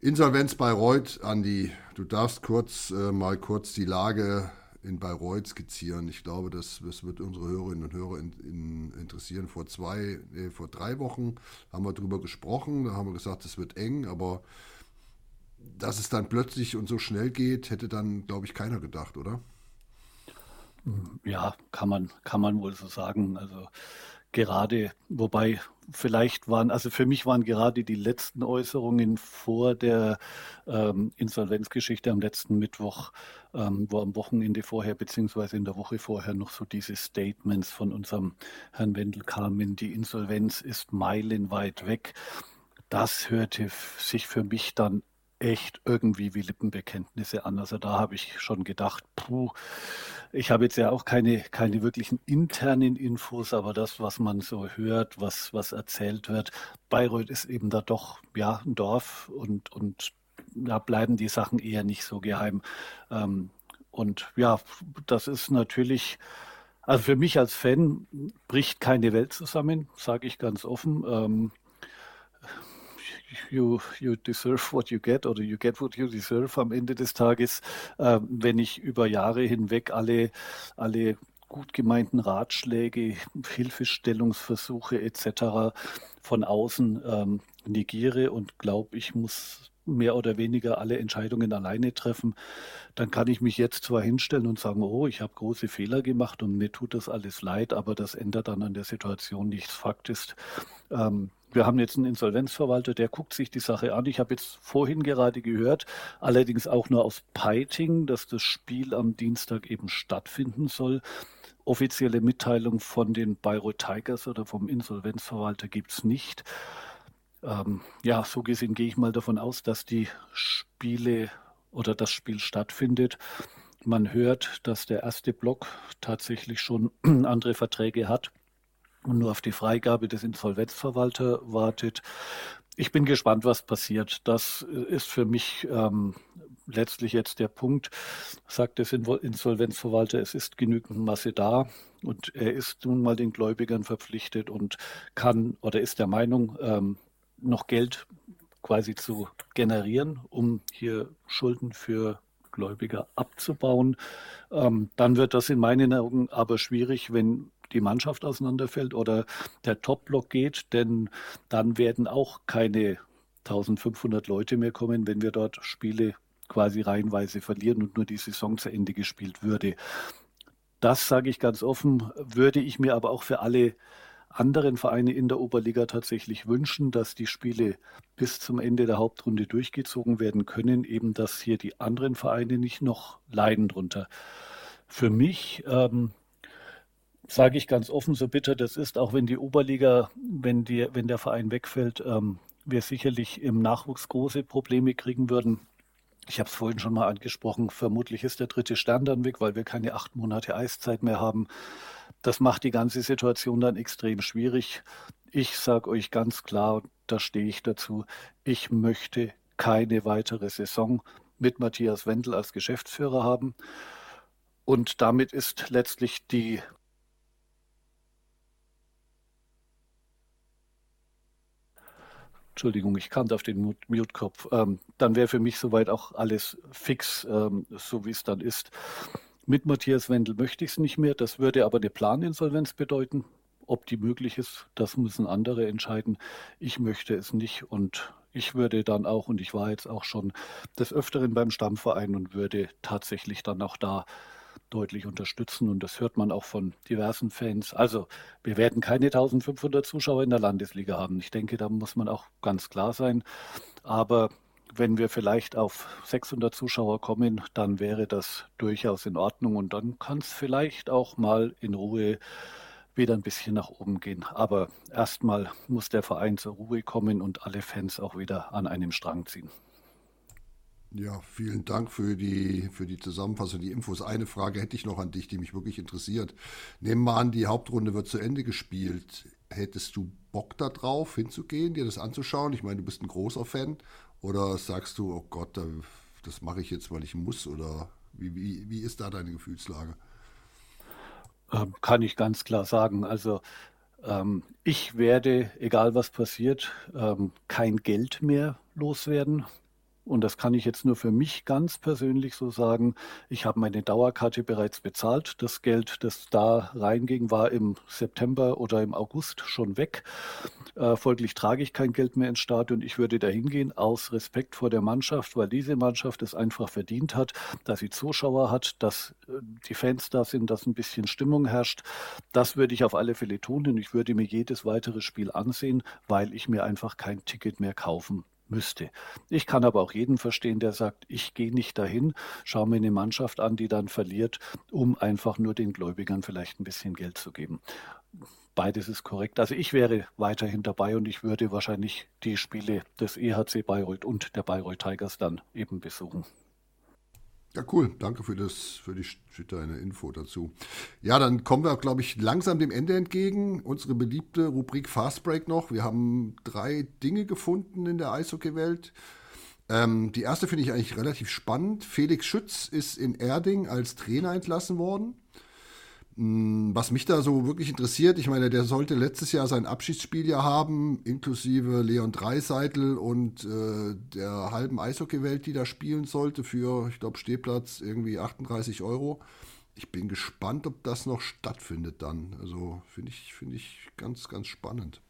Insolvenz Bayreuth, Andi, du darfst kurz äh, mal kurz die Lage in Bayreuth skizzieren. Ich glaube, das, das wird unsere Hörerinnen und Hörer in, in, interessieren. Vor zwei, äh, vor drei Wochen haben wir darüber gesprochen. Da haben wir gesagt, es wird eng, aber dass es dann plötzlich und so schnell geht, hätte dann, glaube ich, keiner gedacht, oder?
Ja, kann man, kann man wohl so sagen. Also gerade, wobei vielleicht waren, also für mich waren gerade die letzten Äußerungen vor der ähm, Insolvenzgeschichte am letzten Mittwoch, ähm, wo am Wochenende vorher beziehungsweise in der Woche vorher noch so diese Statements von unserem Herrn Wendel kamen, die Insolvenz ist meilenweit weg. Das hörte sich für mich dann echt irgendwie wie Lippenbekenntnisse an. Also da habe ich schon gedacht, puh, ich habe jetzt ja auch keine, keine wirklichen internen Infos, aber das, was man so hört, was, was erzählt wird, Bayreuth ist eben da doch ja ein Dorf und, und da bleiben die Sachen eher nicht so geheim. Ähm, und ja, das ist natürlich, also für mich als Fan bricht keine Welt zusammen, sage ich ganz offen. You, you deserve what you get oder you get what you deserve am Ende des Tages, äh, wenn ich über Jahre hinweg alle, alle gut gemeinten Ratschläge, Hilfestellungsversuche etc. von außen ähm, negiere und glaube, ich muss mehr oder weniger alle Entscheidungen alleine treffen, dann kann ich mich jetzt zwar hinstellen und sagen, oh, ich habe große Fehler gemacht und mir tut das alles leid, aber das ändert dann an der Situation nichts. Fakt ist, ähm, wir haben jetzt einen Insolvenzverwalter, der guckt sich die Sache an. Ich habe jetzt vorhin gerade gehört, allerdings auch nur aus Peiting, dass das Spiel am Dienstag eben stattfinden soll. Offizielle Mitteilung von den Bayreuth Tigers oder vom Insolvenzverwalter gibt es nicht. Ähm, ja, so gesehen gehe ich mal davon aus, dass die Spiele oder das Spiel stattfindet. Man hört, dass der erste Block tatsächlich schon andere Verträge hat und nur auf die Freigabe des Insolvenzverwalters wartet. Ich bin gespannt, was passiert. Das ist für mich ähm, letztlich jetzt der Punkt, sagt der Insolvenzverwalter, es ist genügend Masse da und er ist nun mal den Gläubigern verpflichtet und kann oder ist der Meinung, ähm, noch Geld quasi zu generieren, um hier Schulden für Gläubiger abzubauen. Ähm, dann wird das in meinen Augen aber schwierig, wenn die Mannschaft auseinanderfällt oder der Top-Block geht, denn dann werden auch keine 1500 Leute mehr kommen, wenn wir dort Spiele quasi reihenweise verlieren und nur die Saison zu Ende gespielt würde. Das sage ich ganz offen, würde ich mir aber auch für alle anderen Vereine in der Oberliga tatsächlich wünschen, dass die Spiele bis zum Ende der Hauptrunde durchgezogen werden können, eben dass hier die anderen Vereine nicht noch leiden drunter. Für mich ähm, sage ich ganz offen, so bitter das ist, auch wenn die Oberliga, wenn, die, wenn der Verein wegfällt, ähm, wir sicherlich im Nachwuchs große Probleme kriegen würden. Ich habe es vorhin schon mal angesprochen, vermutlich ist der dritte Stern dann weg, weil wir keine acht Monate Eiszeit mehr haben. Das macht die ganze Situation dann extrem schwierig. Ich sage euch ganz klar, da stehe ich dazu, ich möchte keine weitere Saison mit Matthias Wendel als Geschäftsführer haben. Und damit ist letztlich die Entschuldigung, ich kannte auf den Mute-Kopf. Ähm, dann wäre für mich soweit auch alles fix, ähm, so wie es dann ist. Mit Matthias Wendel möchte ich es nicht mehr. Das würde aber eine Planinsolvenz bedeuten. Ob die möglich ist, das müssen andere entscheiden. Ich möchte es nicht und ich würde dann auch, und ich war jetzt auch schon des Öfteren beim Stammverein und würde tatsächlich dann auch da deutlich unterstützen und das hört man auch von diversen Fans. Also wir werden keine 1500 Zuschauer in der Landesliga haben. Ich denke, da muss man auch ganz klar sein. Aber wenn wir vielleicht auf 600 Zuschauer kommen, dann wäre das durchaus in Ordnung und dann kann es vielleicht auch mal in Ruhe wieder ein bisschen nach oben gehen. Aber erstmal muss der Verein zur Ruhe kommen und alle Fans auch wieder an einem Strang ziehen.
Ja, vielen Dank für die, für die Zusammenfassung, die Infos. Eine Frage hätte ich noch an dich, die mich wirklich interessiert. Nehmen wir an, die Hauptrunde wird zu Ende gespielt. Hättest du Bock darauf, hinzugehen, dir das anzuschauen? Ich meine, du bist ein großer Fan. Oder sagst du, oh Gott, das mache ich jetzt, weil ich muss? Oder wie, wie, wie ist da deine Gefühlslage?
Ähm, kann ich ganz klar sagen. Also ähm, ich werde, egal was passiert, ähm, kein Geld mehr loswerden und das kann ich jetzt nur für mich ganz persönlich so sagen, ich habe meine Dauerkarte bereits bezahlt. Das Geld, das da reinging, war im September oder im August schon weg. Äh, folglich trage ich kein Geld mehr ins Stadion. Ich würde da hingehen aus Respekt vor der Mannschaft, weil diese Mannschaft es einfach verdient hat, dass sie Zuschauer hat, dass äh, die Fans da sind, dass ein bisschen Stimmung herrscht. Das würde ich auf alle Fälle tun und ich würde mir jedes weitere Spiel ansehen, weil ich mir einfach kein Ticket mehr kaufen müsste. Ich kann aber auch jeden verstehen, der sagt, ich gehe nicht dahin, schaue mir eine Mannschaft an, die dann verliert, um einfach nur den Gläubigern vielleicht ein bisschen Geld zu geben. Beides ist korrekt. Also ich wäre weiterhin dabei und ich würde wahrscheinlich die Spiele des EHC Bayreuth und der Bayreuth Tigers dann eben besuchen.
Ja, cool. Danke für, das, für, die, für deine Info dazu. Ja, dann kommen wir, glaube ich, langsam dem Ende entgegen. Unsere beliebte Rubrik Fast Break noch. Wir haben drei Dinge gefunden in der Eishockey-Welt. Ähm, die erste finde ich eigentlich relativ spannend. Felix Schütz ist in Erding als Trainer entlassen worden. Hm, was mich da so wirklich interessiert, ich meine, der sollte letztes Jahr sein Abschiedsspiel ja haben, inklusive Leon Dreiseitel und äh, der halben Eishockeywelt, die da spielen sollte, für, ich glaube, Stehplatz irgendwie 38 Euro. Ich bin gespannt, ob das noch stattfindet dann. Also finde ich, find ich ganz, ganz spannend.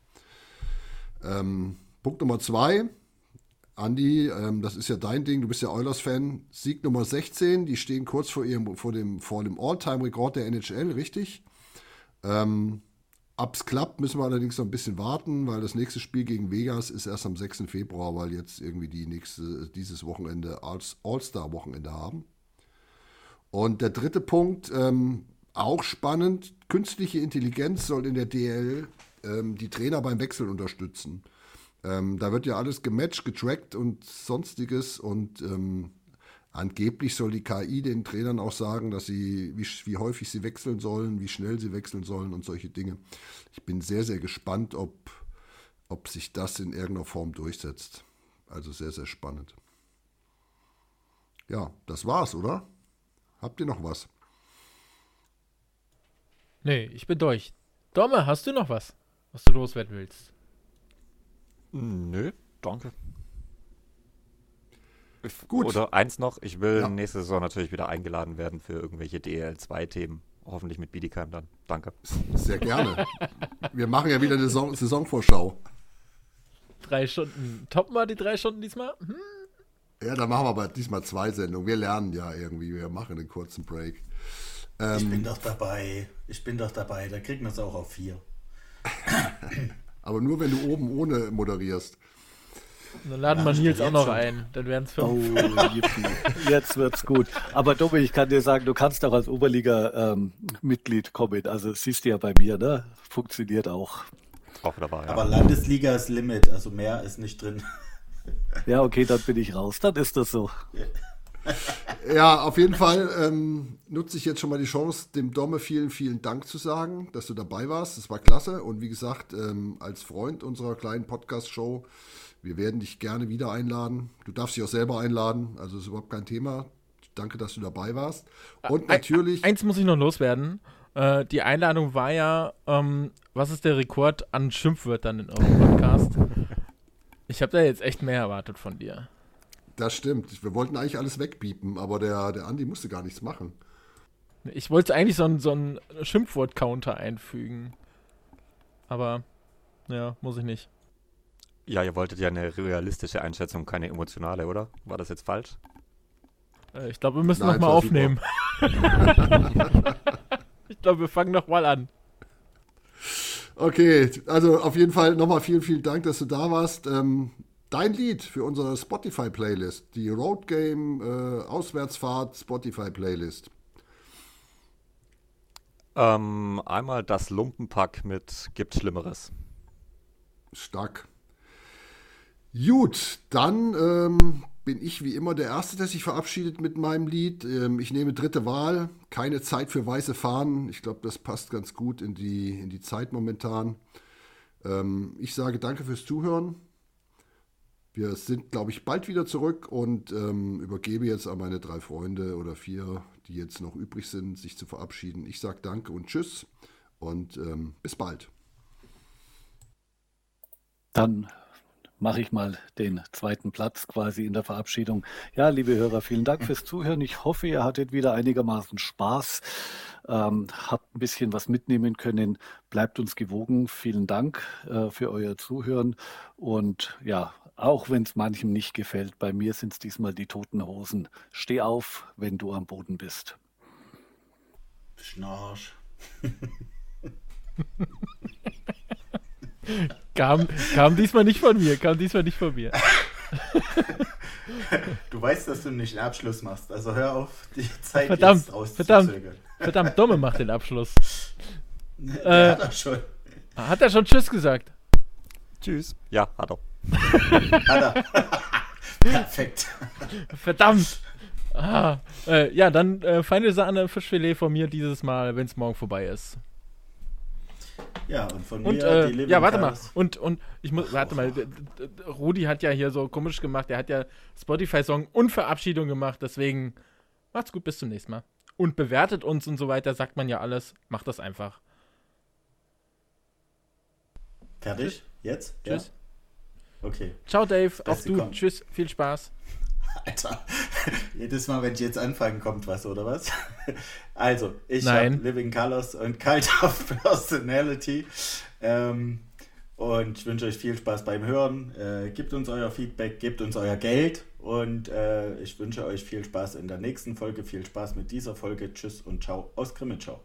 Ähm, Punkt Nummer zwei. Andi, ähm, das ist ja dein Ding, du bist ja Oilers-Fan. Sieg Nummer 16, die stehen kurz vor, ihrem, vor dem, vor dem All-Time-Rekord der NHL, richtig? Ähm, Ab's klappt, müssen wir allerdings noch ein bisschen warten, weil das nächste Spiel gegen Vegas ist erst am 6. Februar, weil jetzt irgendwie die nächste, dieses Wochenende All-Star-Wochenende haben. Und der dritte Punkt, ähm, auch spannend, künstliche Intelligenz soll in der DL ähm, die Trainer beim Wechsel unterstützen. Ähm, da wird ja alles gematcht, getrackt und sonstiges und ähm, angeblich soll die KI den Trainern auch sagen, dass sie, wie, wie häufig sie wechseln sollen, wie schnell sie wechseln sollen und solche Dinge. Ich bin sehr, sehr gespannt, ob, ob sich das in irgendeiner Form durchsetzt. Also sehr, sehr spannend. Ja, das war's, oder? Habt ihr noch was?
Nee, ich bin durch. Domme, hast du noch was, was du loswerden willst?
Nö, danke.
Gut.
Oder eins noch, ich will
Ja.
nächste Saison natürlich wieder eingeladen werden für irgendwelche DL2-Themen. Hoffentlich mit Bidikheim dann. Danke.
Sehr gerne. Wir machen ja wieder eine Saison Saisonvorschau.
Drei Stunden. Toppen wir die drei Stunden diesmal? Hm?
Ja, dann machen wir aber diesmal zwei Sendungen. Wir lernen ja irgendwie, wir machen einen kurzen Break.
Ich
Ähm,
bin doch dabei. Ich bin doch dabei. Da kriegen wir es auch auf vier.
aber nur wenn du oben ohne moderierst.
Und dann laden
Ja,
wir Nils
jetzt
auch noch
schon.
ein. Dann wären es
Oh,
fünf.
yippie. jetzt wird's gut. Aber Domi, ich kann dir sagen, du kannst auch als Oberliga-Mitglied kommen. Also siehst du ja bei mir, ne? Funktioniert auch.
Auch dabei. Ja.
Aber Landesliga ist Limit, also mehr ist nicht drin.
Ja, okay, dann bin ich raus. Dann ist das so.
Ja, auf jeden Fall ähm, nutze ich jetzt schon mal die Chance, dem Domme vielen, vielen Dank zu sagen, dass du dabei warst. Das war klasse. Und wie gesagt, ähm, als Freund unserer kleinen Podcast-Show, wir werden dich gerne wieder einladen. Du darfst dich auch selber einladen, also ist überhaupt kein Thema. Danke, dass du dabei warst. Und natürlich.
Eins muss ich noch loswerden. Äh, die Einladung war ja, ähm, was ist der Rekord an Schimpfwörtern in eurem Podcast? Ich habe da jetzt echt mehr erwartet von dir.
Das stimmt. Wir wollten eigentlich alles wegpiepen, aber der, der Andi musste gar nichts machen.
Ich wollte eigentlich so einen so einen Schimpfwort-Counter einfügen. Aber, ja, muss ich nicht.
ja, ihr wolltet ja eine realistische Einschätzung, keine emotionale, oder? War das jetzt falsch?
Äh, ich glaube, wir müssen nochmal aufnehmen. ich glaube, wir fangen nochmal an.
Okay, also auf jeden Fall nochmal vielen, vielen Dank, dass du da warst. Ähm, dein Lied für unsere Spotify-Playlist, die Road Game äh, Auswärtsfahrt Spotify-Playlist.
Ähm, einmal das Lumpenpack mit Gibt Schlimmeres.
Stark. Gut, dann ähm, bin ich wie immer der Erste, der sich verabschiedet mit meinem Lied. Ähm, ich nehme dritte Wahl. Keine Zeit für weiße Fahnen. Ich glaube, das passt ganz gut in die, in die Zeit momentan. Ähm, ich sage danke fürs Zuhören. Wir sind, glaube ich, bald wieder zurück und ähm, übergebe jetzt an meine drei Freunde oder vier, die jetzt noch übrig sind, sich zu verabschieden. Ich sage danke und tschüss und ähm, bis bald.
Dann mache ich mal den zweiten Platz quasi in der Verabschiedung. Ja, liebe Hörer, vielen Dank fürs Zuhören. Ich hoffe, ihr hattet wieder einigermaßen Spaß, ähm, habt ein bisschen was mitnehmen können. Bleibt uns gewogen. Vielen Dank äh, für euer Zuhören. Und ja, auch wenn es manchem nicht gefällt, bei mir sind es diesmal die toten Hosen. Steh auf, wenn du am Boden bist.
Schnarch.
kam, kam diesmal nicht von mir, kam diesmal nicht von mir.
du weißt, dass du nicht den Abschluss machst, also hör auf, die Zeit
verdammt,
jetzt
Verdammt, verdammt, Domme macht den Abschluss.
äh, hat er schon.
Hat er schon Tschüss gesagt?
Tschüss. Ja, hat er.
Er. Perfekt.
Verdammt. Ah, äh, ja, dann äh, feine Sahne Fischfilet von mir dieses Mal, wenn es morgen vorbei ist.
Ja, und von
und,
mir
äh,
die Living
Ja, warte mal. Und, und ich muss, warte mal. Rudi hat ja hier so komisch gemacht. Der hat ja Spotify-Song und Verabschiedung gemacht. Deswegen macht's gut, bis zum nächsten Mal. Und bewertet uns und so weiter, sagt man ja alles. Macht das einfach.
Fertig? Jetzt?
Tschüss.
Ja? Okay.
Ciao, Dave. Auch
Beste
du.
kommt.
Tschüss. Viel Spaß.
Alter, jedes Mal, wenn ich jetzt anfange, kommt was, oder was? Also, ich habe Living Colors und Cult of Personality. Ähm, und ich wünsche euch viel Spaß beim Hören. Äh, gebt uns euer Feedback, gebt uns euer Geld. Und äh, ich wünsche euch viel Spaß in der nächsten Folge. Viel Spaß mit dieser Folge. Tschüss und ciao aus Grimmitschau.